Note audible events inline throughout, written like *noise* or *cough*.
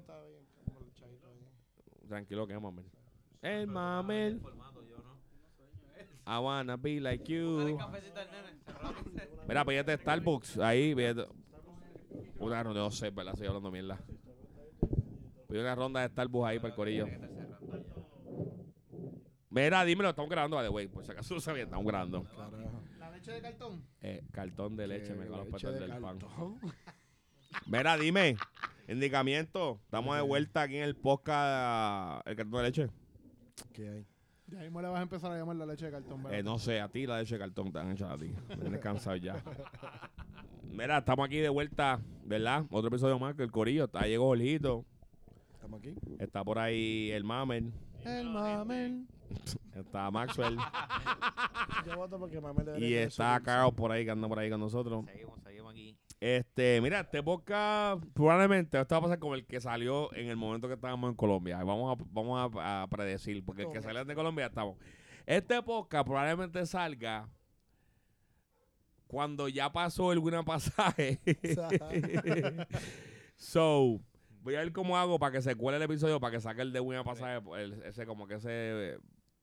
está bien. con el chavito ahí. Tranquilo que es Mamel. El Mamel. I wanna be like you. Mira, pídete Starbucks ahí. Pídete. Una ronda, no sé, ¿verdad? Estoy hablando mierda. Pide una ronda de Starbucks ahí para el corillo. Mira, dímelo, estamos grabando, by the way. Por si acaso no sabía, estamos grabando. La leche de cartón. Eh, cartón de leche, me en los de del pan. Mira, dime, indicamiento. Estamos de vuelta aquí en el podcast El cartón de leche. ¿Qué hay? Ya mismo le vas a empezar a llamar la leche de cartón, ¿verdad? Eh, no sé, a ti la leche de cartón te han hecho a ti. Me tienes cansado ya. Mira, estamos aquí de vuelta, ¿verdad? Otro episodio más que el Corillo. Está llegó Jorgito. ¿Estamos aquí? Está por ahí el Mamel. El mamel. Está Maxwell. *laughs* Yo voto porque mamá le y está Carlos por ahí, que anda por ahí con nosotros. Seguimos, seguimos. Este, mira, este podcast probablemente esto va a pasar como el que salió en el momento que estábamos en Colombia. Vamos a, vamos a, a predecir, porque el que salió de Colombia estamos. Este podcast probablemente salga cuando ya pasó el buen pasaje. *laughs* so, voy a ver cómo hago para que se cuele el episodio, para que saque el de buen pasaje, el- ese como que ese,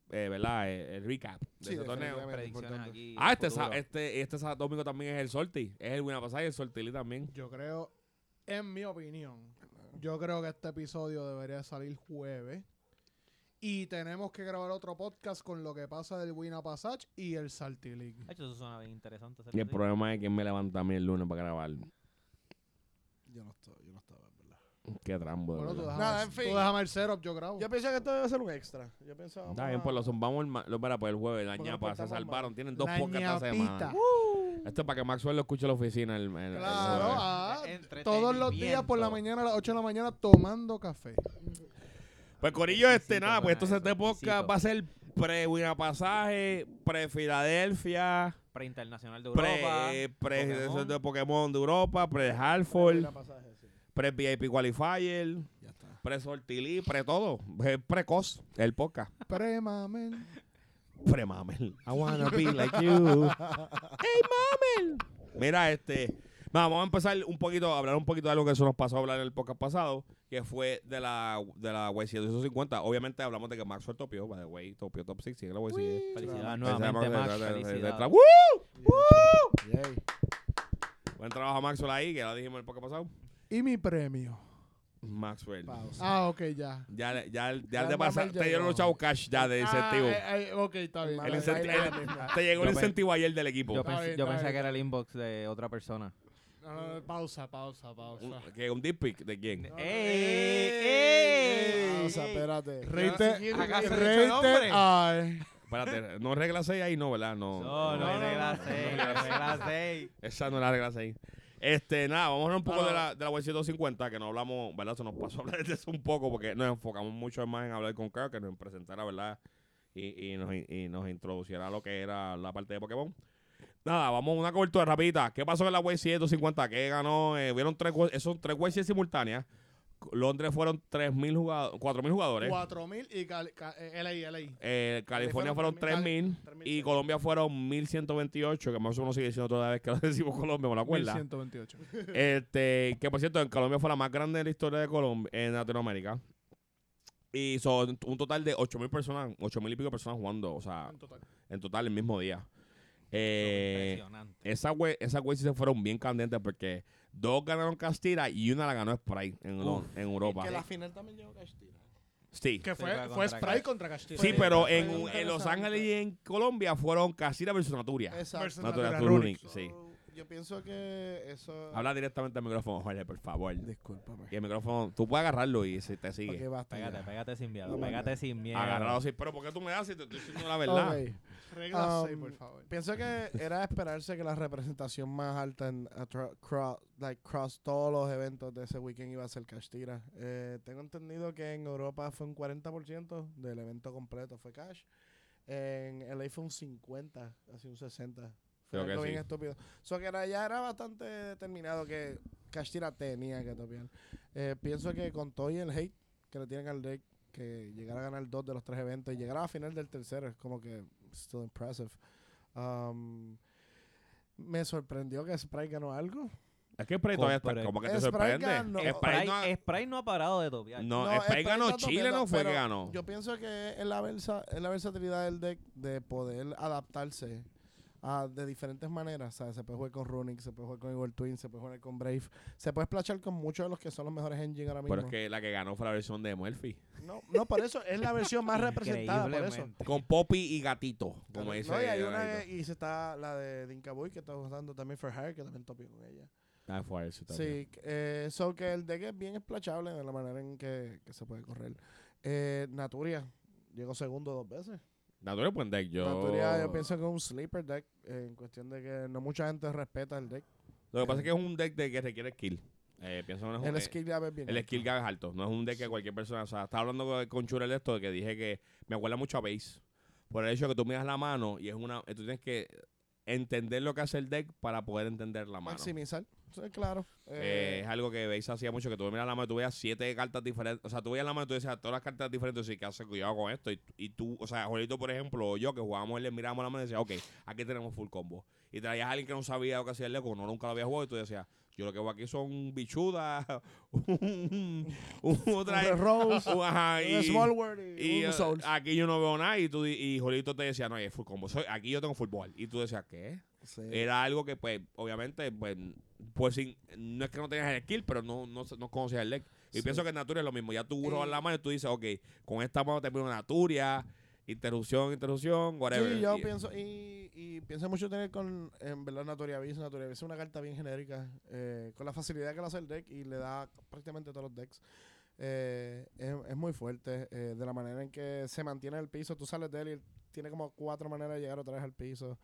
eh, ¿verdad? El, el recap de Sí, ese torneo. Predicciones aquí. Ah, este, este, este sa- domingo también es el sorti. Es el pasaje y el sortili también. Yo creo, en mi opinión, yo creo que este episodio debería salir jueves. Y tenemos que grabar otro podcast con lo que pasa del Wina Passage y el Salty League. De hecho, eso suena bien interesante. Y el problema es que me levanta a mí el lunes para grabar. Yo no estaba, yo no estaba, en ¿verdad? Qué trambo. de Bueno, tú verdad. déjame, Nada, el- en fin. tú déjame el setup, yo grabo. Yo pensé que esto debe ser un extra. Yo pensaba. Está bien, pues lo zumbamos el, ma- lo, para, pues el jueves. La Porque ñapa, se portamos salvaron. mal. Tienen dos La podcasts esta ñapita. semana. Esto es para que Maxwell lo escuche en la oficina. El, el- el Claro, jueves. ah, Entretenimiento. todos los días por la mañana a las 8 de la mañana tomando café. Pues Corillo, este, Exquisito nada, pues suena entonces este eso, podcast exquisito. va a ser pre Pasaje, pre Filadelfia, Pre-internacional de Europa. pre, pre Pokémon. de Pokémon de Europa, pre Hartford, Mira, pasaje, sí. pre VIP Qualifier, Ya está. pre Sortilí, pre todo. Es precoz el podcast. Premamen. Pre Mamel. I wanna be *laughs* like you. hey Mamel. Mira, este. vamos a empezar un poquito, a hablar un poquito de algo que eso nos pasó a hablar en el podcast pasado, que fue de la, de la Y750. Obviamente hablamos de que Maxwell topió, by the way, topió top 6, sigue la Y7. Felicidades nuevamente, Max. Felicidades. ¡Woo! Yay. Buen trabajo Maxwell ahí, que ya lo dijimos en el podcast pasado. Y mi premio. Maxwell. Pausa. Ah, ok, ya. Ya, ya, ya, ya te pasa, te dieron los chavos cash ya de incentivo. Ah, eh, eh, ok, está bien. el Vale, incenti- baila el- te llegó el incentivo ayer del equipo. Yo, pensé, bien, yo pensé que era el inbox de otra persona. No, no, no, pausa, pausa, pausa. Un- ¿qué, ¿Un deep pic de quién? No, ¡Ey! ¡Ey! Pausa, espérate. Rate, ¿Acaso rate, he dicho nombre? ay. Espérate, no regla 6 ahí, no, ¿verdad? No. No, no, no, hay regla no, 6, no hay regla 6. Esa no es la regla 6. Este, nada, vamos a hablar un poco de la, de la Y150, que no hablamos, ¿verdad? Se nos pasó a hablar de eso un poco, porque nos enfocamos mucho más en hablar con Carl, que nos presentara, ¿verdad? Y, y, nos, y nos introduciera a lo que era la parte de Pokémon. Nada, vamos a una cobertura rapidita. ¿Qué pasó en la Y150? ¿Qué ganó? Eh, vieron tres, esos tres Y100 simultáneas. Londres fueron 3.000 jugadores, 4.000 jugadores. 4000 y Cali- ca- eh, LA, LA. Eh, California fueron fueron 3.000 y 3.100. Colombia fueron 1.128, que más o menos sigue siendo toda vez que lo *laughs* decimos Colombia, ¿me lo acuerdas? 1128. *laughs* Este, que por cierto, en Colombia fue la más grande de la historia de Colombia, en Latinoamérica. Y son un total de 8.000 personas, 8.000 y pico personas jugando, o sea, En total. en total el mismo día. Eh, Impresionante. esa güey, esa güey sí se fueron bien candentes porque dos ganaron Castilla y una la ganó Sprite en, Uf. en Europa. Que la final también llegó Castilla. Sí. Que Sí, fue, fue fue contra Sprite contra Castillo. Sí, Fue- pero fue en, en Los. Ángeles y en Colombia fueron Castilla versus Naturia. Exacto. Runic, Runic. sí. Yo pienso que eso. Habla directamente al micrófono, Jorge, por favor. Discúlpame. Y el micrófono, tú puedes agarrarlo y si te sigue. Ok, basta. Pégate, ya. pégate sin miedo, No, pégate sin miedo. Agarrado así. Pero ¿por qué tú me das si te estoy diciendo la verdad? Ok. Regla Um, 6, por favor. Pienso que *laughs* era de esperarse que la representación más alta en atra- cro- like, cross todos los eventos de ese weekend iba a ser Cash Eh, tengo entendido que en Europa fue un 40% del evento completo fue Cash. En LA fue un 50, así un 60. Fue algo bien sí. estúpido. So que era, ya era bastante determinado que Cash tenía que topear. Eh, pienso que con todo y el hate que le tienen al deck, que llegara a ganar dos de los tres eventos y llegar a final del tercero es como que still impressive. Um, me sorprendió que Sprite ganó algo. Es que Spray todavía está como que te Spray sorprende. ganó. Spray Sprite, no, Sprite no ha parado de topiar. no, No, Spray Spray ganó está Chile, no fue que ganó. Yo pienso que es la, versa, es la versatilidad del deck de poder adaptarse a, de diferentes maneras. O sea, se puede jugar con Runic, se puede jugar con Evil Twin, se puede jugar con Brave. Se puede splashar con muchos de los que son los mejores engines ahora mismo. Pero es que la que ganó fue la versión de Murphy. no, no, por eso es la versión más representada. Por eso. Con Poppy y Gatito, como No, dice. y hay el una gatito. y se está la de Dinkaboy que está usando también for Hire, que también topió con ella. Ah, fue eso también. Sí, eh, so que el deck es bien splashable de la manera en que, que se puede correr. Eh, Naturia llegó segundo dos veces. Natural buen deck. Yo... Naturia yo pienso que es un sleeper deck eh, en cuestión de que no mucha gente respeta el deck. Lo que pasa es que es un deck de que requiere skill. Eh, pienso no es un- El eh, skill gap es bien El alto. skill gap es alto. No es un deck que cualquier persona. O sea, estaba hablando con- con Churel de esto, de que dije que me acuerda mucho a base. Por el hecho de que tú miras la mano y es una. Tú tienes que entender lo que hace el deck para poder entender la mano. Maximizar. Sí, claro. Eh, Eh, es algo que Base hacía mucho, que tú miras la mano y tú veías siete cartas diferentes. O sea, tú veías la mano y tú decías todas las cartas diferentes, sí, que hace cuidado con esto. Y, y tú, o sea, Jolito, por ejemplo, o yo que jugábamos, le mirábamos la mano y decía, ok, aquí tenemos full combo. Y traías a alguien que no sabía lo que hacía el deck, o no nunca lo había jugado, y tú decías, yo lo que hago aquí son bichudas, *laughs* un, un, Rose, un- *laughs* ajá, un y, Small World y, y, un Souls. aquí yo no veo nada, y, tú, y Jolito te decía, no, es full combo. Soy, aquí yo tengo fútbol. Y tú decías, ¿qué? Sí. era algo que pues obviamente pues pues sin, no es que no tenías el skill pero no no, no conocías el deck y Sí. pienso que Naturia es lo mismo ya tú Y- robas la mano y tú dices ok con esta mano te pido una Naturia interrupción interrupción whatever Sí, yo Y- pienso, y, y pienso mucho tener con, en verdad, Naturia Beast. Naturia Beast es una carta bien genérica, eh, con la facilidad que le hace el deck y le da prácticamente todos los decks. Eh, es, es muy fuerte, eh, de la manera en que se mantiene en el piso. Tú sales de él y él tiene como cuatro maneras de llegar otra vez al piso.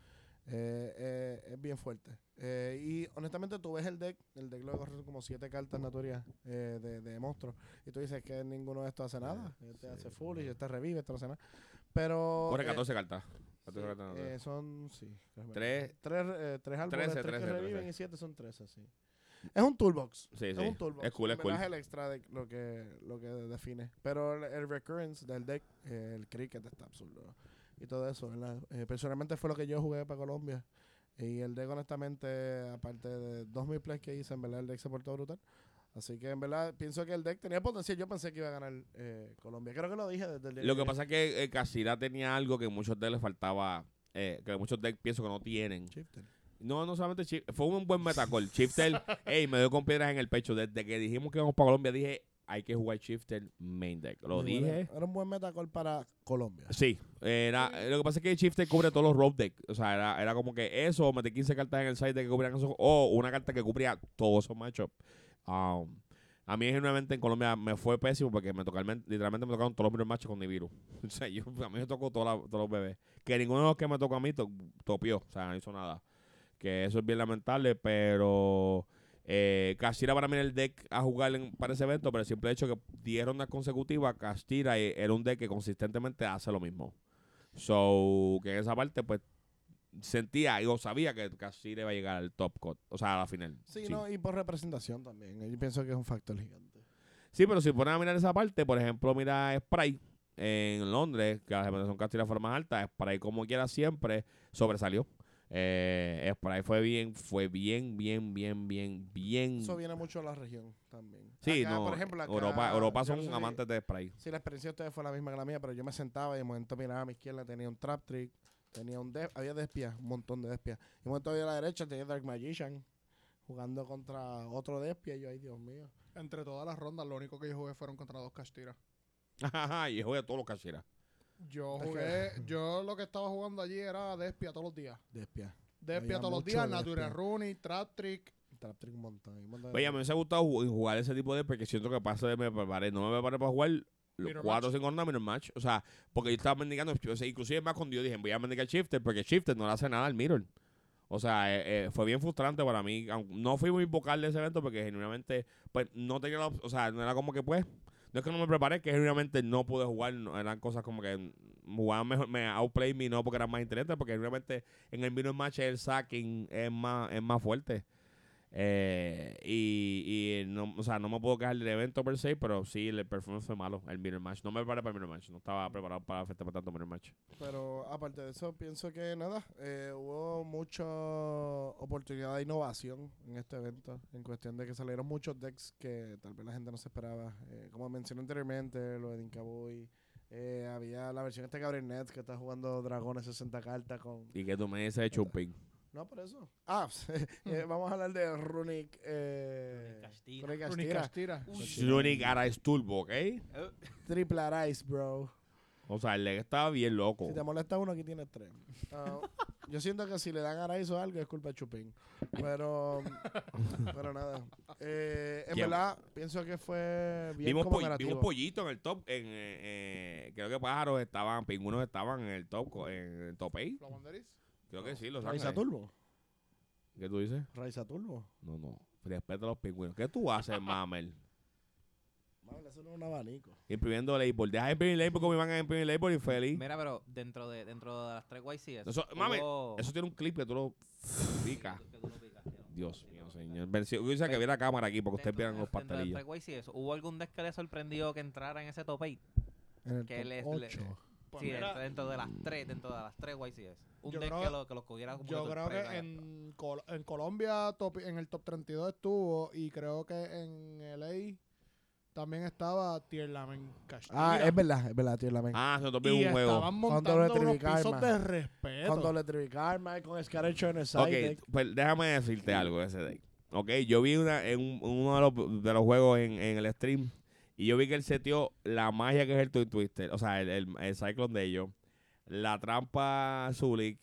Eh, eh, es bien fuerte. Eh, y honestamente tú ves el deck, el deck lo corre como siete cartas Naturia eh, de, de monstruos. Y tú dices que ninguno de estos hace nada. Este hace full y este revive, este no hace nada. Pero... corre eh, 14 cartas Sí, 14 cartas Naturia. eh, son, sí. Tres-. Tres, eh, tres árboles, 13, tres 13, que reviven 13. y siete son 13, sí. Es un toolbox. sí es sí un toolbox. es cool es cool el extra de lo que, lo que define. Pero el, el recurrence del deck, el cricket está absurdo. Y todo eso, ¿verdad? Eh, personalmente fue lo que yo jugué para Colombia. Y el deck, honestamente, aparte de 2000 plays que hice, en verdad el deck se portó brutal. Así que en verdad pienso que el deck tenía potencial. Yo pensé que iba a ganar eh, Colombia. Creo que lo dije desde el día lo que pasa es que eh, Casira tenía algo que muchos decks les faltaba eh, que muchos decks pienso que no tienen Shifter. No, no solamente Chif- fue un buen metacall. Shifter, *laughs* ey, me dio con piedras en el pecho. Desde que dijimos que íbamos para Colombia, dije, hay que jugar Shifter main deck. Lo Muy dije. Era un buen metacall para Colombia. Sí, era, lo que pasa es que Shifter cubre todos los road decks. O sea, era, era como que eso, metí 15 cartas en el side deck que cubrían eso, o una carta que cubría todos esos matchups. Um, a mí, genuinamente, en Colombia me fue pésimo porque me tocaron, literalmente me tocaron todos los mirror matches con Nibiru. *laughs* O sea, yo, a mí me tocó todos los bebés. Que ninguno de los que me tocó a mí to- topió. O sea, no hizo nada. Que eso es bien lamentable, pero eh, Castira para mí era el deck a jugar en- para ese evento, pero el simple hecho que 10 rondas consecutivas, Castira eh, era un deck que consistentemente hace lo mismo. So, que en esa parte, pues, sentía o sabía que Castira iba a llegar al top cut, o sea, a la final. Sí, no, y por representación también. Yo pienso que es un factor gigante. Sí, pero si pones a mirar esa parte, por ejemplo, mira Spray en Londres, que la representación Castilla fue más alta, Spray como quiera siempre sobresalió. Eh, Spray fue bien, fue bien, bien, bien, bien, bien. Eso viene mucho de la región también. Sí, Acá, no, por ejemplo, acá, Europa, Europa son no sé si- amantes de Spray. Si la experiencia de ustedes fue la misma que la mía, pero yo me sentaba y de momento miraba a mi izquierda, tenía un trap trick, tenía un de había despias, un montón de despias. Y de momento había a la derecha, tenía Dark Magician jugando contra otro despia. Y yo, ay, Dios mío. Entre todas las rondas, lo único que yo jugué fueron contra dos Castiras. *laughs* Ajá, y juega todos los Castira. Yo jugué, *laughs* yo lo que estaba jugando allí era Despia todos los días. Despia. Despia Había todos los mucho días, Despia. Natural Rooney, Trap Trick. Trap trick un montón. un montón de- Oye, a mí me hubiese gustado ju- jugar ese tipo de porque siento que pasa de me preparé, no me preparé para jugar los Mirror cuatro o match. cinco rondas mirror match. O sea, porque yo estaba mendigando, o sea, inclusive más cuando yo dije, voy a mendigar Shifter, porque Shifter no le hace nada al mirror. O sea, eh, eh, fue bien frustrante para mí. aun- No fui muy vocal de ese evento porque genuinamente, pues, no tenía la op- o sea, no era como que, pues, no es que no me preparé, que genuinamente no pude jugar, eran cosas como que jugaban mejor, me outplay me no porque eran más interesantes, porque genuinamente en el mirror match el sacking es más, es más fuerte. Eh, y, y no, o sea, no me puedo quejar del evento per se, pero sí, el performance fue malo, el mirror match. No me preparé para el mirror match, no estaba preparado para festejar tanto mirror match. Pero aparte de eso, pienso que nada, eh, hubo mucha oportunidad de innovación en este evento, en cuestión de que salieron muchos decks que tal vez la gente no se esperaba. Eh, como mencioné anteriormente, lo de Dinkaboy, eh, había la versión esta de Gabriel Nets que está jugando Dragones 60 cartas con... Y que tú me dices de Chupin. No, por eso. Ah, *laughs* eh, vamos a hablar de Runic... Eh. Runic Runic Castira. Arise Turbo, ¿ok? *laughs* Triple Arise, bro. O sea, el leg estaba bien loco. Si te molesta uno, aquí tienes tres. Ah, *laughs* yo siento que si le dan a o algo es culpa de Chupín. Pero, pero nada. Eh, en ¿Quién? verdad, pienso que fue bien Vimos, poll- vimos pollito en el top. En, eh, eh, creo que pájaros estaban, pingüinos estaban en el top, en el top 8. Creo que sí, los Raiza. Turbo. ¿Qué tú dices? Raiza Turbo. No, no. Respeta a los pingüinos. ¿Qué tú haces, *laughs* Mamel? Vale, eso no es un abanico. Imprimiendo label. Deja de imprimir label como iban a imprimir label y feliz. Mira, pero dentro de, dentro de las tres YCS. Eso- Eso tiene un clip que tú lo picas. *laughs* que tú lo picas, tío. Dios mío, señor. Versión, yo que viera cámara aquí porque ustedes vieran los dentro de las pastelillos. tres YCS, ¿Hubo algún deck que le sorprendió que entrara en ese top 8? En el Que top les- le- ocho. Pues sí, mira, dentro, de las tres, dentro de las tres YCS. Un Yo deck creo que, lo, que los cogiera como Yo creo que en, Col- en Colombia top, en el top 32 estuvo y creo que en LA también estaba Tierlamen Castilla. Ah, es verdad, es verdad, tío. La men. Ah, se vio un juego. estaban doble montando unos Trivic pisos Arma. de respeto. Con doble Trivicarma y con en el side Ok, deck. pues déjame decirte algo de ese deck. Ok, yo vi una, en un- uno de los, de los juegos en, en el stream y yo vi que él seteó la magia que es el Twin Twister, o sea, el, el, el Cyclone de ellos, la trampa Zulik,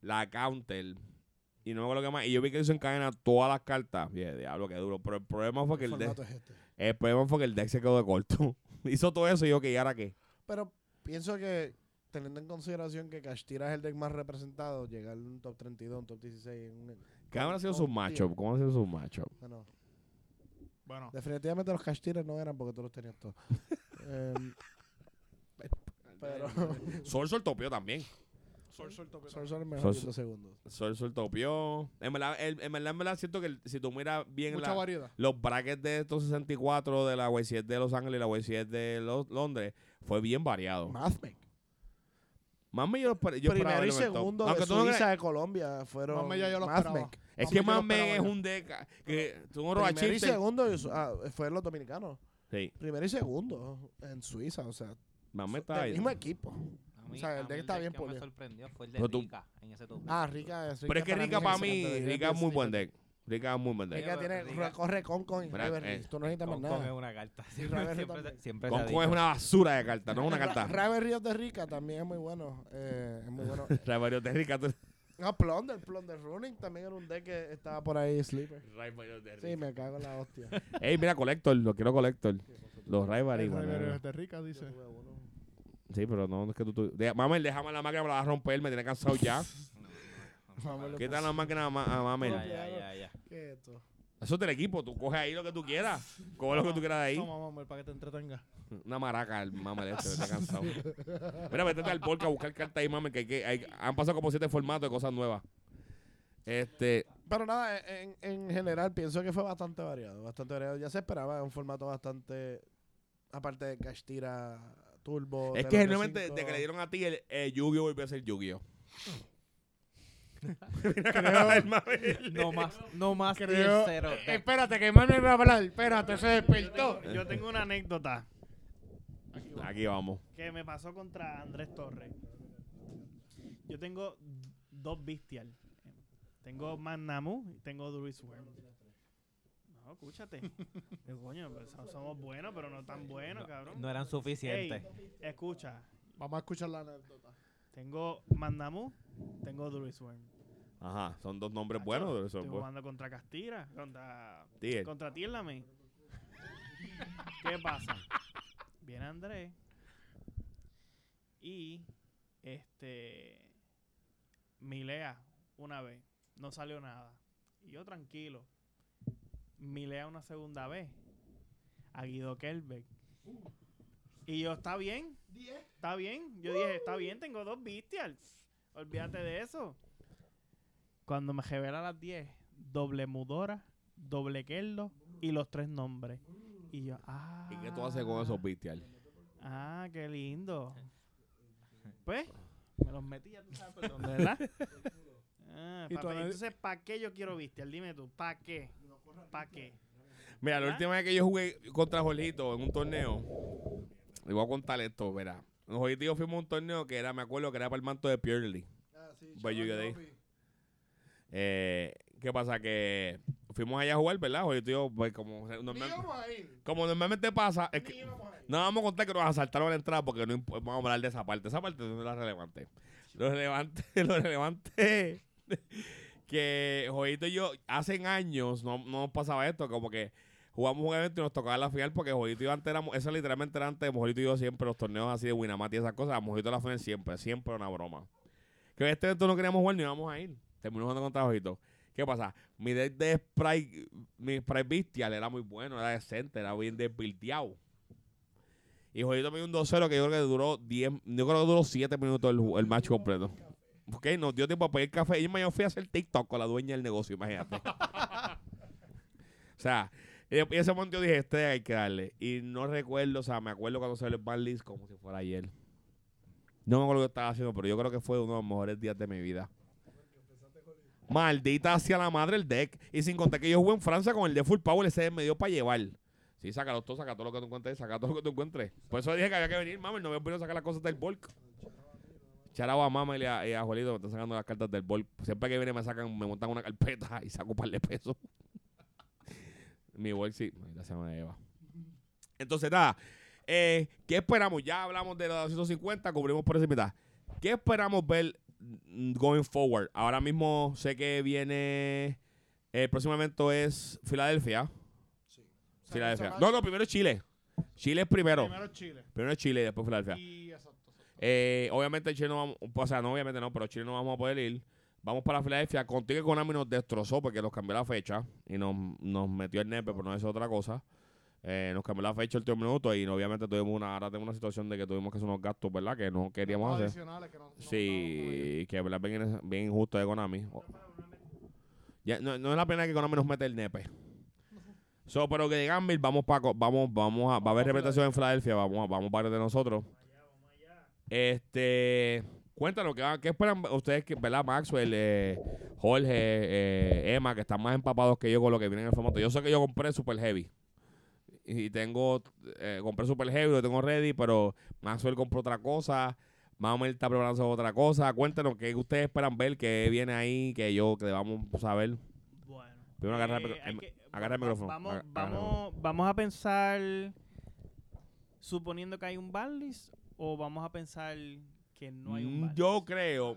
la Counter y no me acuerdo qué más. Y yo vi que eso encadena todas las cartas. Bien, diablo, qué duro. Pero el problema fue que El el, deck, es este. el problema fue que el deck se quedó de corto. *laughs* Hizo todo eso y yo, que ¿y ahora qué? Pero pienso que, teniendo en consideración que Castira es el deck más representado, llegar a un top 32, un top 16. Un, ¿Qué sido sus matchups? ¿Cómo han sido sus matchups? Bueno, Bueno, definitivamente los Castiras no eran porque tú los tenías todos. *laughs* Em, pero *laughs* Sol Sol topió también. Sol, sol, mejor Sol- en dos segundos. Sol Sol topió. En verdad, en verdad, en verdad siento que el- si tú miras bien Mucha la- variedad. los brackets de estos 64 de la YCS de Los Ángeles y la YCS de Los- Londres, fue bien variado. Mathmec. Más me yo, yo esperaba Primero y el segundo de tú no creas- Suiza de Colombia fueron Mathmec ya yo lo esperaba. Es que yo esperaba es un deck que tú no Primero y segundo de ah, fue los dominicanos. Sí, Primero y segundo en Suiza, o sea, más me está ahí. mismo equipo. Mí, O sea, el deck mí está bien que me sorprendió fue el de Rica en ese top. Ah, Rica es Pero es que Rica para mí, Rica es muy buen deck. Rica es muy buen deck. Rica tiene, Rica- corre con con y eh, Tú no necesitas más Con, con es nada. una carta. *laughs* Siempre, Raven siempre, siempre se ha Con con es una basura de carta, no es una carta. *laughs* Raven de Rica también es muy bueno. Eh, es muy bueno. *laughs* Rayos de Rica. tú- No, Plunder, Plunder Running también era un deck que estaba por ahí sleeper. Rayos de Sí, me cago en la hostia. Ey, mira, Collector, lo quiero Collector. Los. River de Rica dice. Sí, pero no, no es que tú... tú Mamel, déjame la máquina, me la vas a romper, me tiene cansado ya. ¿Qué tal la máquina a, Ma- a Mamel? Ya, ya, ya, ya. ¿Qué es esto? Eso es del equipo, tú coges ahí lo que tú quieras. Coge lo que tú quieras de ahí. Toma, mamá, para que te entretenga. Una maraca, el Mamel este, me tiene *laughs* cansado. Mira, vete al Volca a buscar cartas ahí, Mamel, que, hay que hay- han pasado como siete formatos de cosas nuevas. Este, Pero nada, en, en general pienso que fue bastante variado. Bastante variado. Ya se esperaba un formato bastante. Aparte de Castira Turbo. es que cinco. de que le dieron a ti, el, el Yu-Gi-Oh volvió a ser Yu-Gi-Oh. *laughs* No más, no más Creo- cero. Eh, espérate, que Manuel va a hablar. Espérate, se despertó. Yo tengo una anécdota Aquí vamos. que me pasó contra Andrés Torres. Yo tengo dos bestial. Tengo Magnamu y tengo Druid Swarm. No, escúchate. *laughs* Yo, coño, pues, so- somos buenos, pero no tan buenos, cabrón. No eran suficientes. Ey, escucha. Vamos a escuchar la anécdota. Tengo Magnamu, tengo Druid Swarm. Ajá, son dos nombres buenos. Eso Estoy jugando contra Castira, contra, Tier. contra Tierlame. ¿Qué pasa? Viene Andrés y este Milea una vez, no salió nada. Y yo tranquilo. Milea una segunda vez. A Guido Kelbeck. Y yo, ¿está bien? ¿Está bien? Yo dije, está bien, tengo dos bestials. Olvídate de eso. Cuando me revela a las 10, doble mudora doble keldo y los tres nombres. Y yo, ah. ¿Y qué tú haces con esos bestial? Ah, qué lindo. *laughs* Pues, me los metí ya tú sabes por dónde, ¿verdad? *laughs* Ah, Y entonces, ¿para qué yo quiero Vistial? Dime tú, ¿para qué? ¿Para qué? Mira, la ¿Ah? última vez que yo jugué contra Jorgito en un torneo, le voy a contar esto, verá. Yo fuimos a un torneo que era, me acuerdo que era para el manto de Purely. Pues yo quedé. Eh, ¿Qué pasa? Que fuimos allá a jugar, ¿verdad? Y yo, pues como, normal- como normalmente pasa, es que no vamos a contar que nos asaltaron a la entrada porque no vamos a hablar de esa parte. Esa parte no es la relevante. Lo relevante, *laughs* lo relevante que Jodito y yo, hace años no, no nos pasaba esto, como que jugamos un evento y nos tocaba la final porque Jodito y yo antes éramos, eso literalmente era antes de Mojito y yo siempre, los torneos así de Winamati y esas cosas, Mojito la final siempre, siempre una broma. Que este evento no queríamos jugar ni íbamos a ir. Terminamos jugando contra Jodito. ¿Qué pasa? Mi deck de Sprite, mi Sprite Bestial era muy bueno, era decente, era bien desbildeado. Y Jodito me dio un 2-0 que yo creo que duró 10, yo creo que duró 7 minutos el, match completo. Ok, nos dio tiempo a pedir café. Y yo fui a hacer TikTok con la dueña del negocio, imagínate. *laughs* o sea, y ese momento yo dije, este hay que darle. Y no recuerdo, o sea, me acuerdo cuando salió el ban list como si fuera ayer. No me acuerdo lo que estaba haciendo, pero yo creo que fue uno de los mejores días de mi vida. Maldita hacia la madre el deck. Y sin contar que yo jugué en Francia con el de Full Power, ese me dio para llevar. Sí, sácalo todo, saca todo lo que tú encuentres, saca todo lo que tú encuentres. Por eso dije que había que venir, mami, no me a sacar las cosas del bulk. Charabo a mamá y a, y a me están sacando las cartas del bulk. Siempre que viene me sacan, me montan una carpeta *laughs* y saco un par de pesos. *laughs* Mi bulk sí, gracias me lleva. Entonces, nada, eh, ¿qué esperamos? Ya hablamos de los 250, cubrimos por esa mitad. ¿Qué esperamos ver going forward? Ahora mismo sé que viene, el próximo evento es Filadelfia. Filadelfia. No, no, primero es Chile. Chile es primero. Primero Chile. Primero es Chile y después Filadelfia. Y exacto. exacto. Eh, obviamente Chile no vamos, o sea, no obviamente no, pero Chile no vamos a poder ir. Vamos para Filadelfia. Contigo y Konami nos destrozó porque nos cambió la fecha y nos, nos metió el nepe, pero no es otra cosa. Eh, nos cambió la fecha el último minuto y obviamente tuvimos una, ahora tenemos una situación de que tuvimos que hacer unos gastos, ¿verdad? Que no queríamos hacer. Adicionales que no- no- no- Sí, que ¿verdad? bien, bien injusto de Konami. Ya, no, no es la pena que Konami nos mete el nepe. So, pero que digan, Bill, vamos para vamos, vamos a, va a haber representación en Filadelfia, vamos, a- vamos varios de nosotros. Este, cuéntanos, ¿qué, qué esperan ustedes, que, verdad, Maxwell, eh, Jorge, eh, Emma, que están más empapados que yo con lo que viene en el formato? Yo sé que yo compré Super Heavy. Y tengo, eh, compré Super Heavy, lo tengo ready, pero Maxwell compró otra cosa. Mamel está preparando otra cosa. Cuéntanos qué ustedes esperan ver, que viene ahí, que yo, que vamos a ver. Bueno. Primero agarra el eh, em- que- agarra el va- micrófono. Vamos, agarra vamos, vamos a pensar, suponiendo que hay un banlist, o vamos a pensar que no hay un Mm, banlist. Yo creo,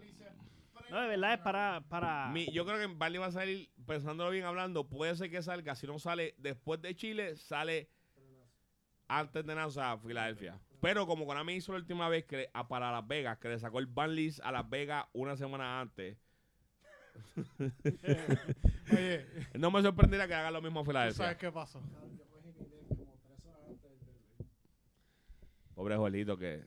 No, de verdad es para... para mi- yo creo que Barley va a salir, pensándolo bien hablando, puede ser que salga, si no sale después de Chile, sale antes de nada, o sea, Filadelfia. Pero como Konami hizo la última vez que a- para Las Vegas, que le sacó el ban list a Las Vegas una semana antes, *laughs* Oye, no me sorprendería que haga lo mismo a ¿tú Filadelfia. sabes qué pasó? Pobre Jolito que.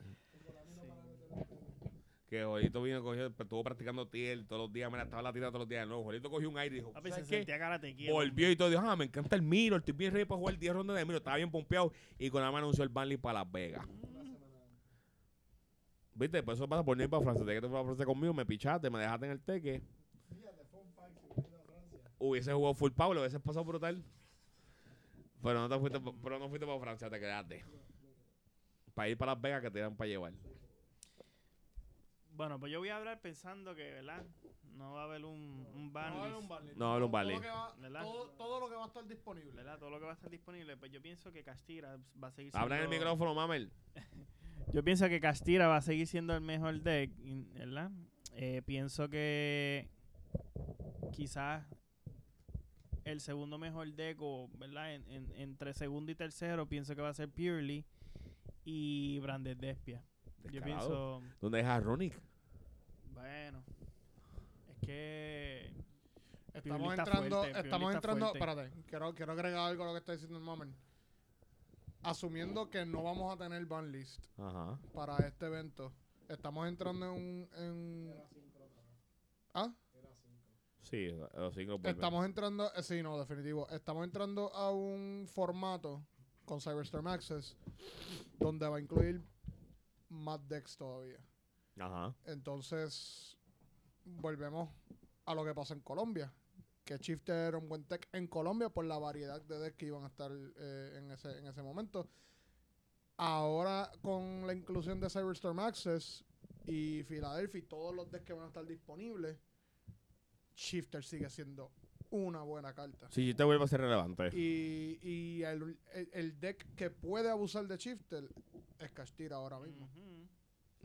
Que Jolito vino, cogió, estuvo practicando tiel todos los días, mira, estaba latina todos los días. No, Jolito cogió un aire y dijo, se ¿sabes qué? sentía karate kid, Volvió y todo, dijo, ah, me encanta el Miro, estoy bien ready para jugar 10 rondas de Miro, estaba bien pompeado. Y con me anunció el Banley para Las Vegas. ¿Viste? Pues eso pasa por no ir para Francia. Te que te fuiste a Francia conmigo, me pichaste, me dejaste en el teque. Hubiese jugado full power, lo hubiese pasado brutal. Pero no, te fuiste, pero no fuiste para Francia, te quedaste. Para ir para Las Vegas que te dan para llevar. Bueno, pues yo voy a hablar pensando que, ¿verdad? No va a haber un, un ban No, list, un banlist. No, era un Todo- todo banlist. lo que va- ¿Verdad? Todo, todo lo que va a estar disponible. ¿verdad? Todo lo que va a estar disponible. Pues yo pienso que Castira va a seguir siendo... Habla en el micrófono, Mamel. *laughs* Yo pienso que Castira va a seguir siendo el mejor deck, in- ¿verdad? Eh, pienso que quizás el segundo mejor deck, o, ¿verdad? En- en- entre segundo y tercero, pienso que va a ser Purely y Branded Despia. Yo Descarado. pienso, ¿Dónde dejas a Ronick? Bueno, es que Estamos entrando, fuerte, estamos entrando, fuerte. espérate, quiero, quiero agregar algo a lo que está diciendo el Mamen. Asumiendo que no vamos a tener ban list Ajá. para este evento, estamos entrando en un... En... ¿Ah? Sí, los vuelven. Estamos entrando, eh, sí, no, definitivo. Estamos entrando a un formato con Cyberstorm Access donde va a incluir más decks todavía. Ajá. Entonces, volvemos a lo que pasó en Colombia. Que Shifter era un buen tech en Colombia por la variedad de decks que iban a estar eh, en, ese, en ese momento. Ahora, con la inclusión de Cyberstorm Access y Philadelphia y todos los decks que van a estar disponibles, Shifter sigue siendo una buena carta. Sí, te vuelve a ser relevante. Y, y el, el- el deck que puede abusar de Shifter es Castira ahora mismo.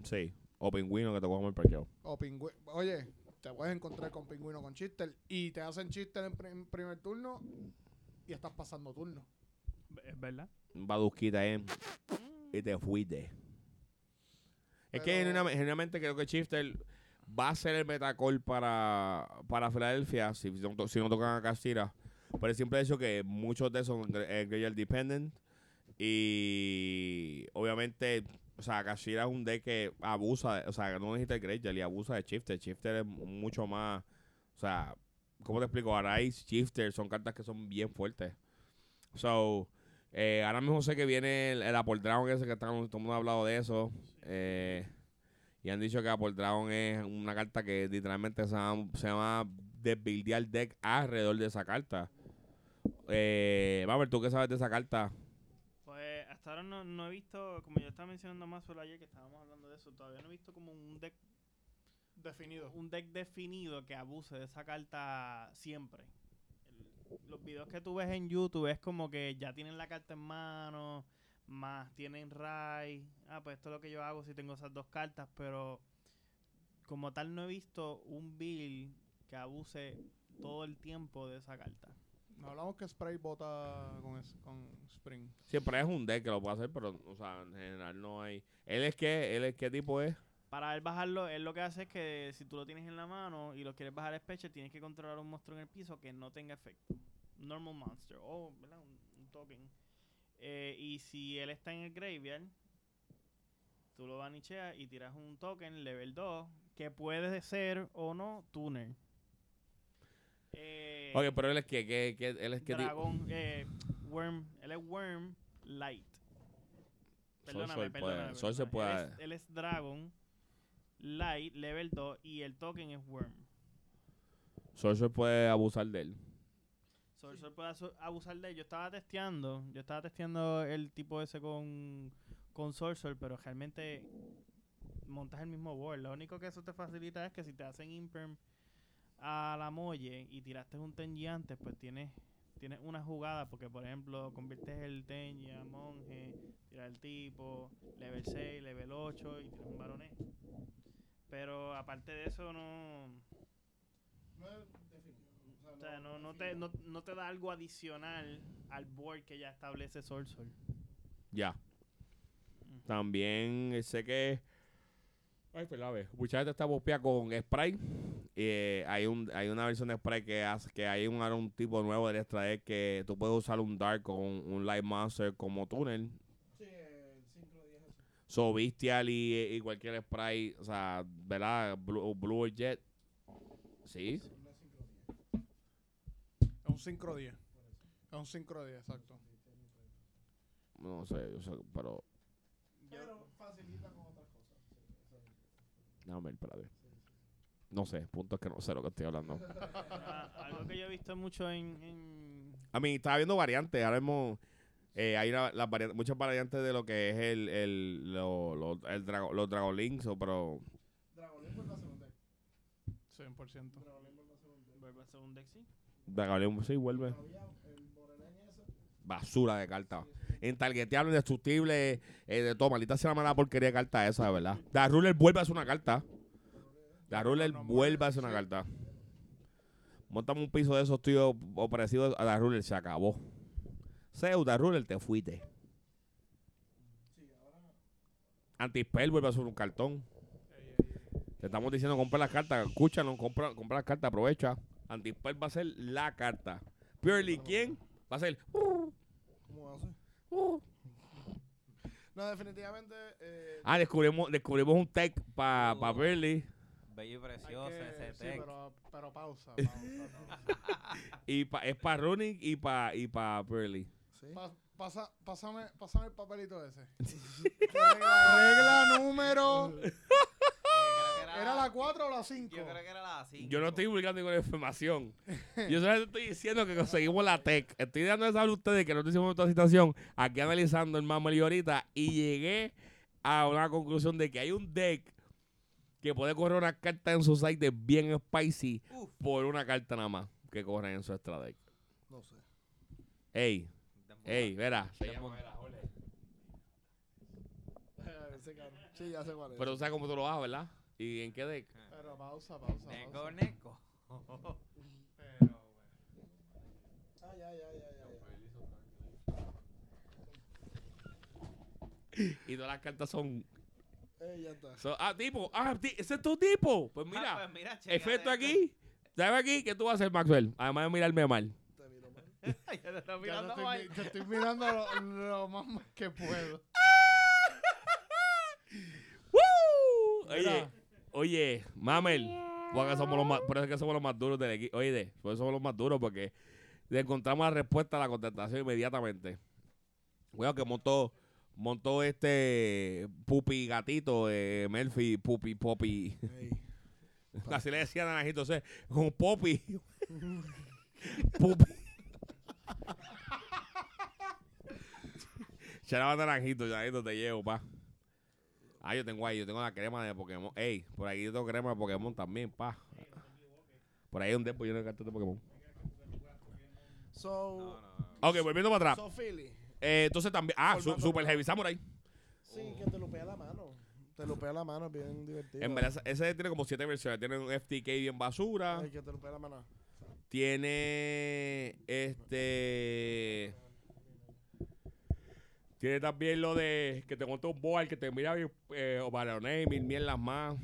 Sí. O pingüino que te cogamos el parqueo. O pingüi- Oye, te puedes encontrar con pingüino con Shifter y te hacen Shifter en, en primer turno y estás pasando turno. Es verdad. Badusquita en y te fuiste. Es que Pero- genuinamente, genuinamente creo que Shifter va a ser el metacall para, para Filadelfia si no, si no tocan a Castira. Por el simple hecho que muchos de esos son eh, Dependent. Y obviamente, o sea, Castira es un deck que abusa, o sea, no necesita el y abusa de Shifter. Shifter es mucho más, o sea, ¿cómo te explico? Arise, Shifter son cartas que son bien fuertes. So, eh, ahora mismo sé que viene el, el Apple Dragon ese que estamos, todo el mundo ha hablado de eso. Eh, y han dicho que Apple Dragon es una carta que literalmente se llama, se llama desbuildear deck alrededor de esa carta. Eh, ver ¿tú qué sabes de esa carta? Hasta ahora no, no he visto, como yo estaba mencionando más sobre ayer que estábamos hablando de eso, todavía no he visto como un deck Definido. un deck definido que abuse de esa carta siempre. El- los videos que tú ves en YouTube es como que ya tienen la carta en mano, más tienen Rai. Ah, pues esto es lo que yo hago si tengo esas dos cartas, pero como tal no he visto un build que abuse todo el tiempo de esa carta. No hablamos que Spray bota con, es- con Spring. Siempre es un deck que lo puede hacer, pero, o sea, en general no hay. ¿Él es qué? ¿Él es qué tipo es? Para él bajarlo, él lo que hace es que si tú lo tienes en la mano y lo quieres bajar a Special, tienes que controlar un monstruo en el piso que no tenga efecto. Normal Monster, o ¿verdad? Un, un token. Eh, y si él está en el graveyard, tú lo banicheas y tiras un token level 2 que puede ser o no tuner. Eh, Ok, pero él es qué, ¿Qué- qué- él es tipo. dragón, eh, Worm, él es Worm Light. Perdóname, puede- perdóname. Sorcerer perdóname. Él, puede- es, él es Dragon Light, level 2, y el token es Worm. Sorcerer puede abusar de él. Sorcerer puede abusar de él. Yo estaba testeando, yo estaba testeando el tipo ese con, con Sorcerer, pero realmente montas el mismo board. Lo único que eso te facilita es que si te hacen imperm a la molle y tiraste un Tenji antes, pues tienes tienes una jugada porque por ejemplo conviertes el Tenji a monje, tiras el tipo, level 6, level 8 y tienes un baronet. Pero aparte de eso no o sea, no, no, te, no, no te da algo adicional al board que ya establece Sorcerer. Ya. También sé que. Ay, pues la vez. Mucha gente está bopeada con Sprite. Eh, hay un hay una versión de Sprite que hace que hay un, un tipo nuevo de extra deck que tú puedes usar un Dark con un Light Monster como túnel. Sí, el 5 10 eso. So Bestial y, y cualquier Sprite, o sea, ¿verdad? Blue, Blue or Jet. Sí. Es un Synchro 10. Es un Synchro 10, exacto. No sé, yo sé, pero. Pero facilita cosas. Déjame ver, espérate. No sé, punto es que no sé lo que estoy hablando. Ah, algo que yo he visto mucho en, en A mí estaba viendo variantes. Ahora mismo eh, hay una- las variantes, muchas variantes de lo que es el, el, lo- lo- el drago- los Dragon Links, o, pero Dragon vuelve a ser un deck. 100%. Dragon vuelve a ser un deck. vuelve a ser un deck, sí. Dragon Link sí vuelve. Todavía el Moreleñ ese. Basura de carta. Intargeteable, indestructible, eh, de todo. Maldita sea la mala porquería de carta esa, de verdad. La vuelve a hacer una carta. La vuelve a hacer una carta. Montamos un piso de esos tíos o parecidos a la Ruler, se acabó. Pseudo Ruler, te fuiste. Antispell vuelve a ser un cartón. Te estamos diciendo compra las cartas, escúchanos, compra, compra las cartas, aprovecha. Antispell va a ser la carta. Purely, ¿quién? Va a ser. ¿Cómo hace? No, definitivamente. Eh, Ah, descubrimos, descubrimos un tech para pa Burley. bello y precioso que- ese sí, tech. pero, pero pausa, pausa, *laughs* pausa. Y pa- es para running y para y pa Pearly. Sí. Pa- pasa, pásame, pásame el papelito ese. *laughs* Regla número... ¿Era la 4 o la 5? Yo creo que era la 5. Yo no estoy publicando ninguna información. Yo solamente estoy diciendo que conseguimos la tech. Estoy dando saber a ustedes que no hicimos esta situación aquí analizando el Mamel y ahorita y llegué a una conclusión de que hay un deck que puede correr una carta en su site bien spicy Uf. por una carta nada más que corre en su extra deck. No sé. Ey, ey, verá. *laughs* Sí, ya sé cuál es. Pero tú sabes cómo tú lo haces, ¿verdad? ¿Y en qué deck? Pero pausa, pausa, Neco, pausa. neco. Pero, Ah, ya, ya, ya, ya. Y todas las cartas son... Eh, ya está. ah, tipo, ah, ti- ese es tu tipo. Pues mira, Ah, pues mira, chécate efecto aquí. ¿Sabes aquí? ¿Qué tú vas a hacer, Maxwell? Además de mirarme mal. Te miro mal. *laughs* ya te estás Ya mirando te mal. estoy, mi- te estoy mirando lo, lo más mal que puedo. *laughs* ¡Woo! Oye, Mira. Oye, Mamel. porque somos los más, por eso es que somos los más duros del equipo. Oye, por eso somos los más duros porque le encontramos la respuesta a la contestación inmediatamente. Cuidado que montó, montó este Pupi gatito, eh, Melfi, Pupi, Popi. *laughs* Así le decían a Naranjito, o sea, como Popi. *laughs* Pupi. *laughs* Charaba Naranjito, Naranjito, te llevo, pa. Ah, yo tengo ahí, yo tengo la crema de Pokémon. Ey, por ahí yo tengo crema de Pokémon también, pa. Por ahí un depo lleno de cartas de Pokémon. So, No, no, no. Ok, volviendo para atrás. so Philly. Eh, entonces también. Ah, su- Super. Heavy Samurai. Sí, que te lupea la mano. Te lupea la mano, es bien divertido. En verdad, ese tiene como siete versiones. Tiene un FTK bien basura. Ay, que te lupea la mano. Tiene este. Tiene también lo de que te monta un board que te mira eh, o varones, mil mierdas más.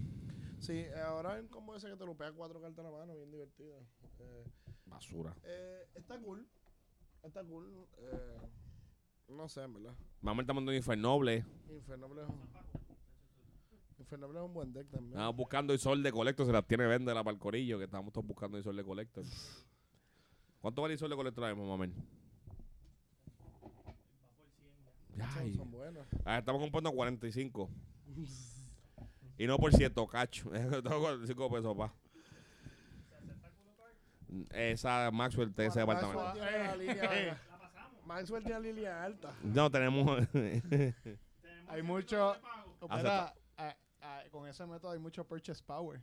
Sí, ahora un combo ese que te lupea cuatro cartas en la mano, bien divertido. Eh, Basura. eh, está cool. Está cool. Eh, no sé, en verdad. Vamos a estar mandando Infernoble. Infernoble es un, Infernoble es un buen deck también. Estamos buscando Isol de Colector. Se las tiene vende la palcorillo. Que estamos todos buscando Isol de Colector. ¿Cuánto vale Isol de Colector ahora mismo, mamen? Son, Ay. son buenos. Ah, estamos comprando a 45. Y no por ciento, cacho. *laughs* Tengo 45 pesos, pa. Esa Maxwell de ese departamento. Maxwell tiene la *laughs* línea, Maxwell tiene la línea alta. No, tenemos. *laughs* Hay mucho. Ah, con ese método hay mucho purchase power.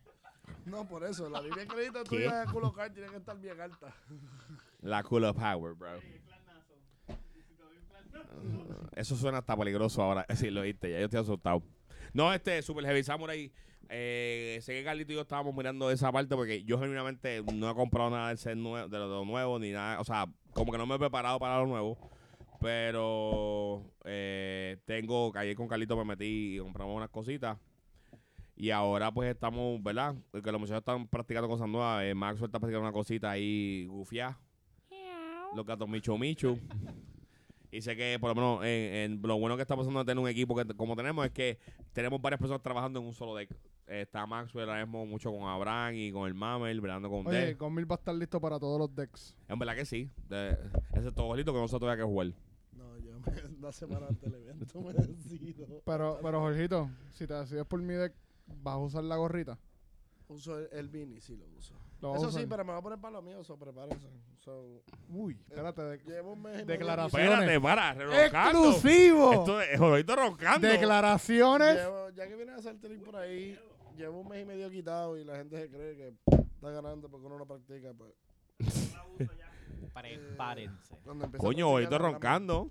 No, por eso. La línea de crédito tuya de culo card tiene que estar bien alta. la Cool of Power, bro. Eso suena hasta peligroso ahora. *laughs* Sí, lo oíste, ya yo estoy asustado. No, este Super Heavy Samurai. Eh, sé que Carlito y yo estábamos mirando esa parte porque yo genuinamente no he comprado nada del set nue- de lo, nuevo ni nada. O sea, como que no me he preparado para lo nuevo. Pero eh, tengo, ayer con Carlito me metí y compramos unas cositas. Y ahora pues estamos, ¿verdad? Que los muchachos están practicando cosas nuevas. Eh, Maxwell está practicando una cosita ahí gufiá. Los gatos Michu Michu. Y sé que por lo menos en, en lo bueno que está pasando de tener un equipo que como tenemos es que tenemos varias personas trabajando en un solo deck. Está Maxwell ahora mismo mucho con Abraham y con el Mamel, velando con Oye, deck. Gonmil va a estar listo para todos los decks. En verdad que sí. De, ese es todo bonito que nosotros todavía que jugar. No, yo me, *laughs* una semana antes del evento me *laughs* decido. Pero, pero Jorgito, si te decides por mi deck, ¿vas a usar la gorrita? Uso el, el Vini, sí lo uso. ¿Lo vas a Eso sí, pero me voy a poner para lo mío, so prepárense. So, Uy, espérate. de- llevo un mes y medio Declaración. Espérate, para, roncando. ¡Exclusivo! Esto es Jorgito roncando. Declaraciones. Llevo, ya que viene a hacer trip por ahí, llevo un mes y medio quitado y la gente se cree que está ganando porque uno no practica. Pues, *laughs* Prepárense. Coño, no roncando.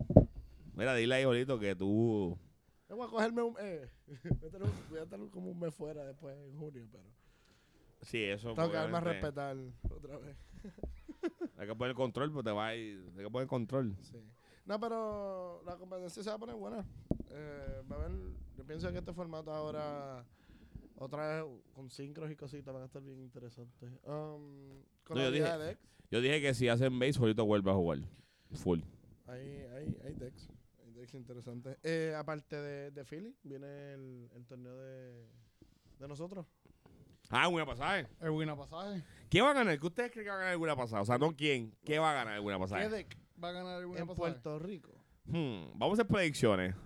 Mira, dile ahí, Jorgito, que tú... Yo voy a cogerme un. Eh, *laughs* voy, a tener un- voy a estar como un mes fuera después en junio, pero. Sí, eso. Tengo que darme a respetar otra vez. Hay que poner control, pues te va a ir. Hay que poner control. Sí. No, pero la competencia se va a poner buena. Eh, va a haber, yo pienso que este formato ahora, otra vez con sincros y cositas, van a estar bien interesantes. Um, con No, la yo dije- de decks, Yo dije que si hacen base, Jorgito vuelve a jugar. Full. hay, hay, hay decks. Hay decks interesantes. Eh, aparte de, de Philly, viene el, el torneo de, de nosotros. Ah, buena pasaje. El buena pasaje. ¿Quién va a ganar? ¿Qué ustedes creen que va a ganar el buena pasada? O sea, no quién. ¿Qué va a ganar el buena ¿Qué pasaje? deck va a ganar el buena En pasaje? Puerto Rico. Hmm, Vamos a hacer predicciones. *laughs*